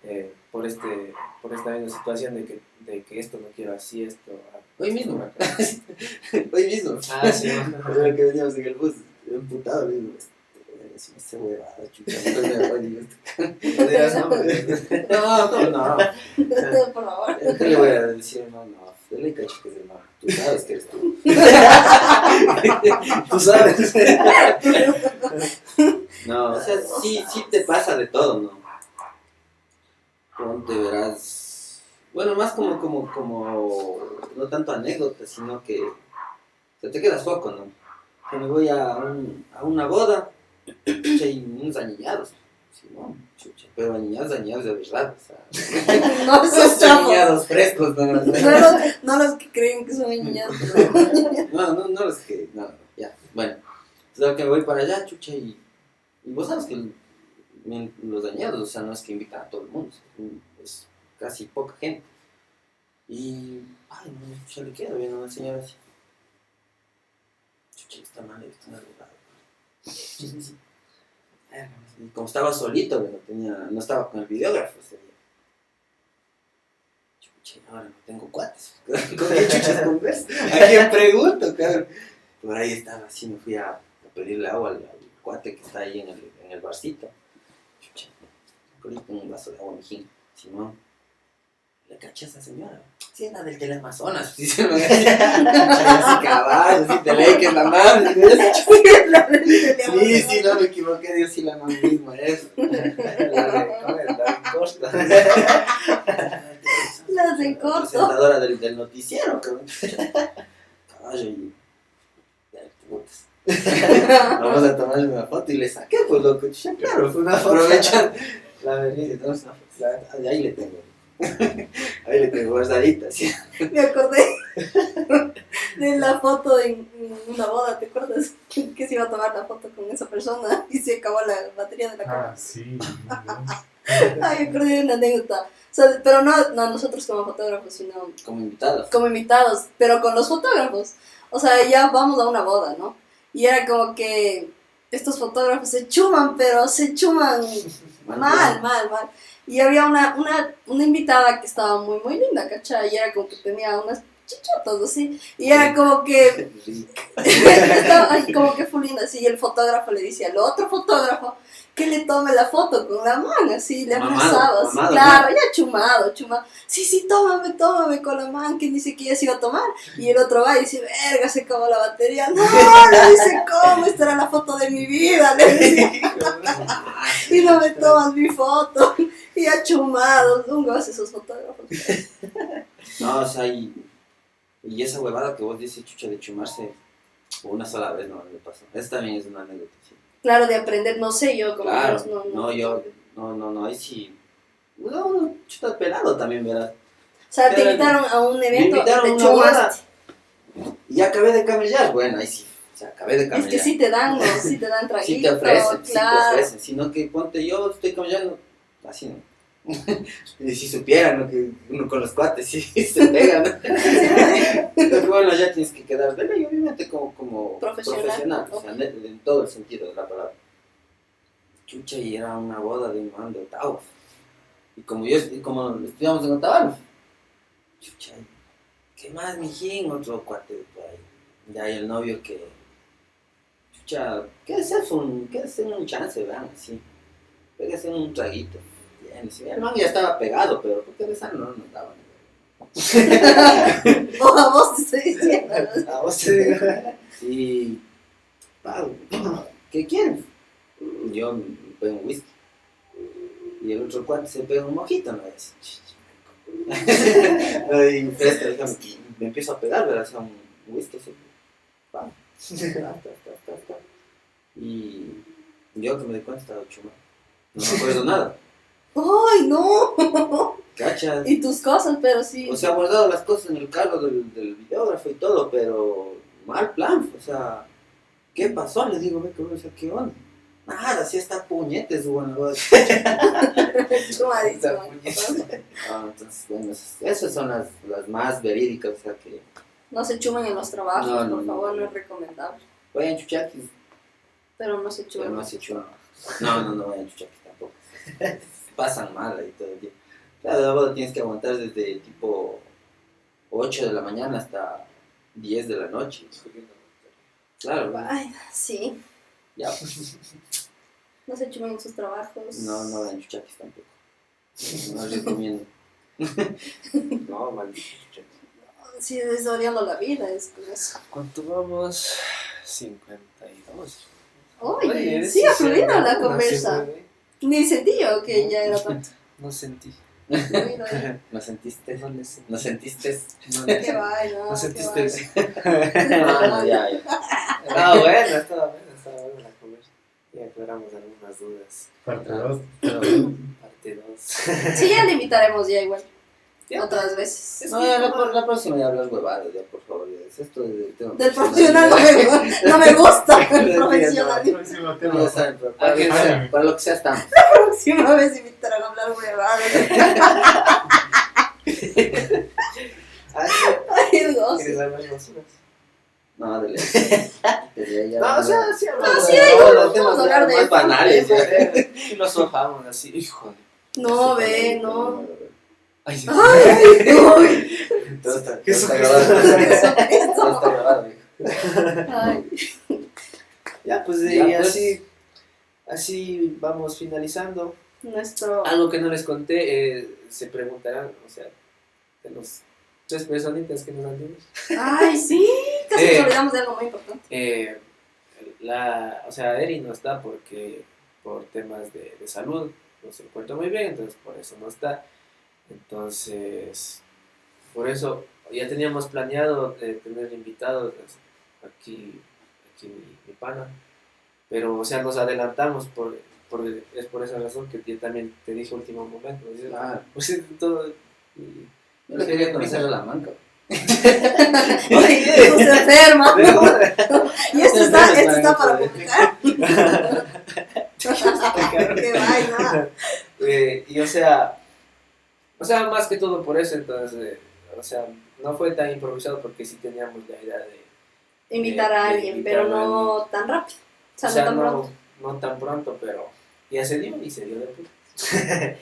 eh, por, este, por esta misma situación de que, de que esto no quiero así, esto... Hoy mismo. Hoy mismo. Ah, sí. Que veníamos en el bus, emputado, le este, me ese huevada, chucha. No. No, no, no. por favor. ¿Qué le voy a decir? No, no, dale cacho que es el no. Tú sabes que eres tú. Tú sabes. No, o sea, sí, sí te pasa de todo, ¿no? Ponte, verás. Bueno, más como, como, como, no tanto anécdota, sino que se te quedas foco, ¿no? Que me voy a, un, a una boda, y unos aniñados. Sí, no, chucha, pero aniñados, aniñados de verdad, o sea. No, esos frescos, no, No los, no los que creen que son niñas. no, no, no los que, no, ya, bueno. Entonces, que me voy para allá, chucha, y, y vos sabes que el- los dañados, o sea, no es que invitan a todo el mundo, es, casi poca gente. Y, ay, no, se le queda viendo a una señora así. Chucha, está mal, está mal. Y como estaba solito, no, tenía, no estaba con el videógrafo ese día. Chucha, ahora no tengo cuates. ¿Con qué chuchas converso? ¿A quién pregunto, cabrón? Por ahí estaba así, me fui a, a pedirle agua al, al cuate que está ahí en el, en el barcito. Chucha, con un vaso de agua mijín. Simón, ¿le caché a esa señora? Sí, es la del Teleamazonas. Sí, se me así caballo, así te leí que es la madre. Sí, sí, no me equivoqué, Dios sí la mamá misma es. La de, ¿cómo es? La de Costa. Las en corto. presentadora del, del noticiero, cabrón. Caballo y. ya, putas. Vamos a tomarle una foto y le saqué, pues loco. Ya, claro, fue una foto. Aprovechan. La una foto. Ahí le tengo. Ahí le tengo guardadita, sí. Me acordé de la foto en, una boda, ¿te acuerdas? Que, que se iba a tomar la foto con esa persona y se acabó la batería de la cámara. Ah, sí. Ay, me acordé de una anécdota. O sea, pero no, no nosotros como fotógrafos, sino Como invitados. como invitados, pero con los fotógrafos. O sea, ya vamos a una boda, ¿no? Y era como que estos fotógrafos se chuman, pero se chuman Mal mal, mal, mal. Y había una, una, una invitada que estaba muy, muy linda, ¿cachai? Y era como que tenía unas chichotas así. Y era como que estaba ahí como que fue linda así. Y el fotógrafo le dice al otro fotógrafo que le tome la foto con la mano, así, le abrazaba, así, mamado, claro, ya chumado, chumado. Sí, sí, tómame, tómame con la mano, que dice que ella se iba a tomar. Y el otro va y dice, verga, se acabó la batería. No, le dice, ¿cómo? Esta era la foto de mi vida, le dice. Y no me tomas mi foto. Y ya chumado, nunca hace esos fotógrafos. No, o sea, y, y esa huevada que vos dices, chucha, de chumarse una sola vez, no me pasó. Esa también es una anécdota, sí. Claro, de aprender, no sé yo, como Claro, no, no. no, yo, no, no, no, ahí sí. No, no, chuta pelado también, ¿verdad? O sea, te Claro, invitaron a un Me evento invitaron y a te chumaste. y acabé de camellar, bueno, ahí sí, o sea, acabé de Es camellar. que sí te dan, ¿no? Sí te dan traguito, Sí te ofrecen, sí te claro. ofrecen, sino que ponte yo, estoy camellando, así no. y si supieran, ¿no? Que uno con los cuates sí se pega, ¿no? Pero bueno, ya tienes que quedar de ley, obviamente, como, como Profesional, o sea, en, en todo el sentido de la palabra. Chucha, y era una boda de un man de Ottawa. Y como yo, y como estudiamos en Ottawa, chucha, ¿qué más, mijín? Otro cuate de por ahí. Ya, y el novio que, chucha, ¿qué es eso? Un- ¿Qué es un chance, vean? Así. Pégase un traguito. El man ya estaba pegado, pero porque de sano no nos daba. Vos a vos te estoy diciendo. A vos te digo. Y, ¿qué quieren? Yo me pego un whisky. Y el otro cuate se pega un mojito, ¿no? Es, y déjame, me empiezo a pegar, ¿verdad? O sea, un whisky así. Pa. Y yo que me di cuenta estaba chumado. No me acuerdo nada. ¡Ay, no! ¿Cachas? Y tus cosas, pero sí. O sea, guardado las cosas en el carro del, del videógrafo y todo, pero mal plan, o sea, ¿qué pasó? Le digo, ve que o sea, ¿qué onda? Nada, si está puñetes, bueno, chumadísimo. Ah, entonces, bueno, esas, son las, las más verídicas, o sea, que No se chumen en los trabajos, No, no, por no. favor, no es recomendable. vayan chuchaquis, Pero no se pero chumen. no se. No, no, no vayan chuchaquis tampoco. Pasan mal ahí todo el día. Claro, la boda tienes que aguantar desde tipo 8 de la mañana hasta 10 de la noche. Claro, va. Ay, sí. ya, No se chumen en sus trabajos. No, no vayan chuchaquis tampoco. No recomiendo. No, maldito. Sí, es odiando la vida, es con eso. ¿Cuánto vamos? 52. Oye, Oye, sí, ha fluido la sí, conversa. Ni sentí yo que ya era tanto. No sentí. Fluido, eh. ¿No sentiste? No sentí. ¿No sentiste? No, Qué no sentiste. No, no, ya, ya. Ah, bueno, estaba bueno, estaba bueno la conversa. Y aclaramos algunas dudas. Parte 2. Parte 2. Sí, ya le invitaremos ya igual. Otras veces. No, ya, la, por- la próxima ya hablas huevadas, ya, por favor. ya. Es esto del tema Del profesional no me, no me gusta. El No, profesional. Próximo No, tema. ya saben, pero para, que para- lo que sea estamos. próxima vez invitarán a hablar huevadas. Ay, Dios. ¿Quieres hablar? No, No, o sea, sí No, hablamos. sí, no, hablar ya de más esto. banales. así. No, ve, no. Ay, sí. Ay, uy. Todo está, todo ¿Qué está es grabado. Todo está. Ay, Ya, pues Ya, y pues. así, así vamos finalizando. nuestro. Algo que no les conté, eh, se preguntarán, o sea, de los tres personitas que nos han dicho. Ay, sí, casi Eh. nos olvidamos de algo muy importante. Eh, la, o sea, Eri no está porque por temas de, de salud no se encuentra muy bien, entonces por eso no está. Entonces, por eso ya teníamos planeado eh, tener invitados pues, aquí, aquí mi, mi pana, pero o sea, nos adelantamos por, por- es por esa razón que yo también te dije último momento. ¿no? Ah. Pues, todo, y- Yo le quería conocer a la manca. Esto se enferma. Y esto está, esto está para publicar. Qué vaina. Eh, y o sea, o sea, más que todo por eso, entonces, eh, o sea, no fue tan improvisado porque sí teníamos la idea de, Invitar a alguien, invitar pero a no tan rápido. O sea, o sea, no tan no, pronto. no tan pronto, pero ya se dio y se dio de puta.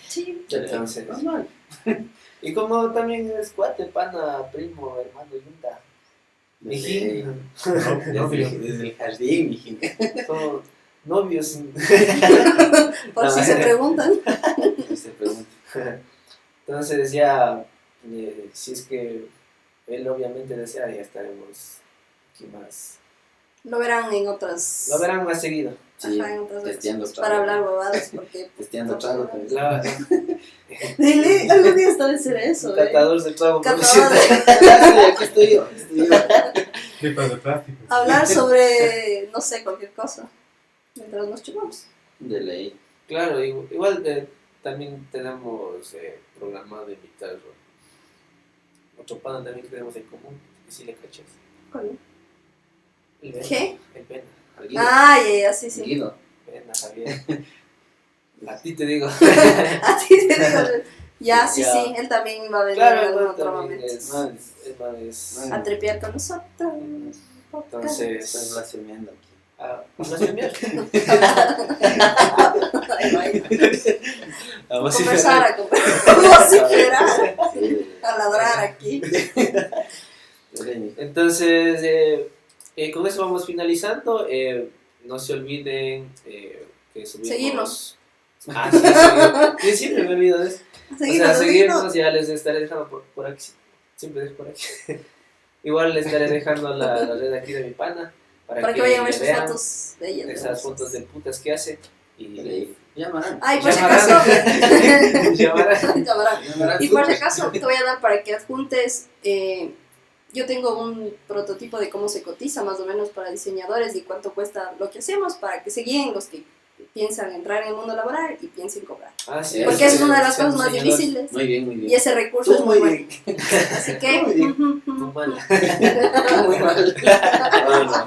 Sí. Entonces, Normal. y como también es cuate, pana, primo, hermano, yunta, Desde, mijín, desde, novio, desde el jardín, mijín. somos novios. Por No, si se preguntan. Se pregunta. Entonces ya, eh, si es que él obviamente desea, ya estaremos aquí más. Lo verán en otras. Lo verán más seguido. Sí, Ajá, en otras testeando veces. Para hablar huevadas, porque. Testeando trago. también. La, Dile, algún día está de ser eso, un ¿eh? catador de trago Catador de- aquí estoy yo. estoy yo. Tipos de plástico. hablar sobre, no sé, cualquier cosa. Mientras nos chupamos. De ley. Claro, igu- igual eh, también tenemos eh, programado invitar otro pana también que tenemos en común, que sí le cachas. ¿Cuál? El Vena, ¿Qué? El Vena, Guido. Ah, ya, ya, sí, sí. Guido. Vena, Javier. A ti te digo. A ti te digo. Ya, sí, Ya. sí. Él también va a venir Claro, en algún otro momento. es, es- Man. A trepear con nosotros. Entonces, Estás blasfemiando aquí. blasfemiar. Ay, vaya. A vociferar. Conversar, a vociferar, Sí. A ladrar aquí. Entonces, eh, eh, con eso vamos finalizando. Eh, no se olviden eh, que subimos. Seguirnos. Ah, sí, seguir- sí, siempre me olvido de eso. o sea, seguirnos, ya les estaré dejando por, por aquí. Siempre dejo por aquí. Igual les estaré dejando la, la red aquí de mi pana. Para, Para que vayan a ver le sus fotos de ella. Esas fotos de putas que hace. Y ley. Llamarán. Ay, por si acaso. Llamarán. Llamarán. Llamarán. Y por si acaso te voy a dar para que adjuntes. eh, yo tengo un prototipo de cómo se cotiza más o menos para diseñadores y cuánto cuesta lo que hacemos para que se guíen los que piensan entrar en el mundo laboral y piensen cobrar. Ah, sí, Porque es una de las cosas más difíciles Muy bien, muy bien. y ese recurso es Tú muy muy bueno. Así que. Muy bien. ujú. mal. Muy mal. Bueno,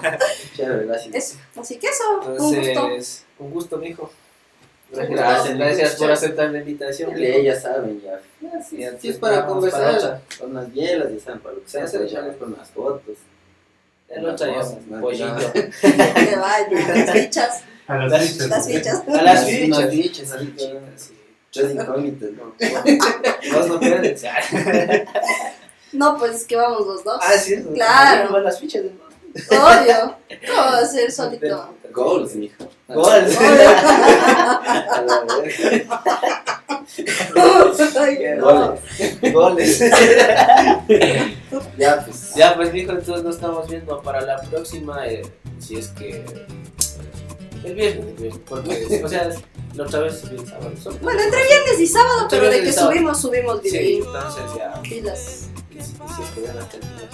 chévere, gracias. Eso. Así que eso, un gusto. Un gusto, mijo. Gracias, Gracias, gracias por aceptar la invitación. De ley, ya saben, ya. Sí, Si sí, es para conversar para otra. con unas bielas, ya saben, para lo que aprovechamos con unas fotos. El ya, man, pollito. Que vaya, las fichas, A las Las- fichas. las fichas. A las fichas. fichas, sí, fichitas, sí. Tres incógnitas, ¿no? Vos no pierdes. No, pues que vamos los dos. Ah, sí, eso. Claro. Van las fichas del Obvio. ¿Cómo va a ser solito? Goals, mijo. No. Goles. Goles. Ya, pues. Ya, pues, mijo, entonces nos estamos viendo para la próxima. eh, si es que. El viernes, el viernes. Porque, o sea, la otra vez subí el sábado. solo- Bueno, entre viernes y sábado, Entre pero de viernes que y sábado. subimos, subimos Sí, video. entonces ya. Pilas. Y si, y si es que van a terminar.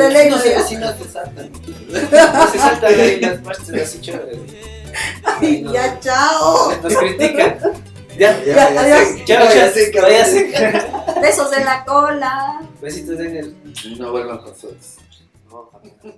De ley, No no sé, si no te saltan. No se saltan ahí las partes así chéveres. Ay, Ya, chao. Nos critican. Ya, Ya, adiós. Chao, Ya chao. sé que Váyase. Besos en la cola. Besitos en el. No vuelvan con nosotros. No, jamás.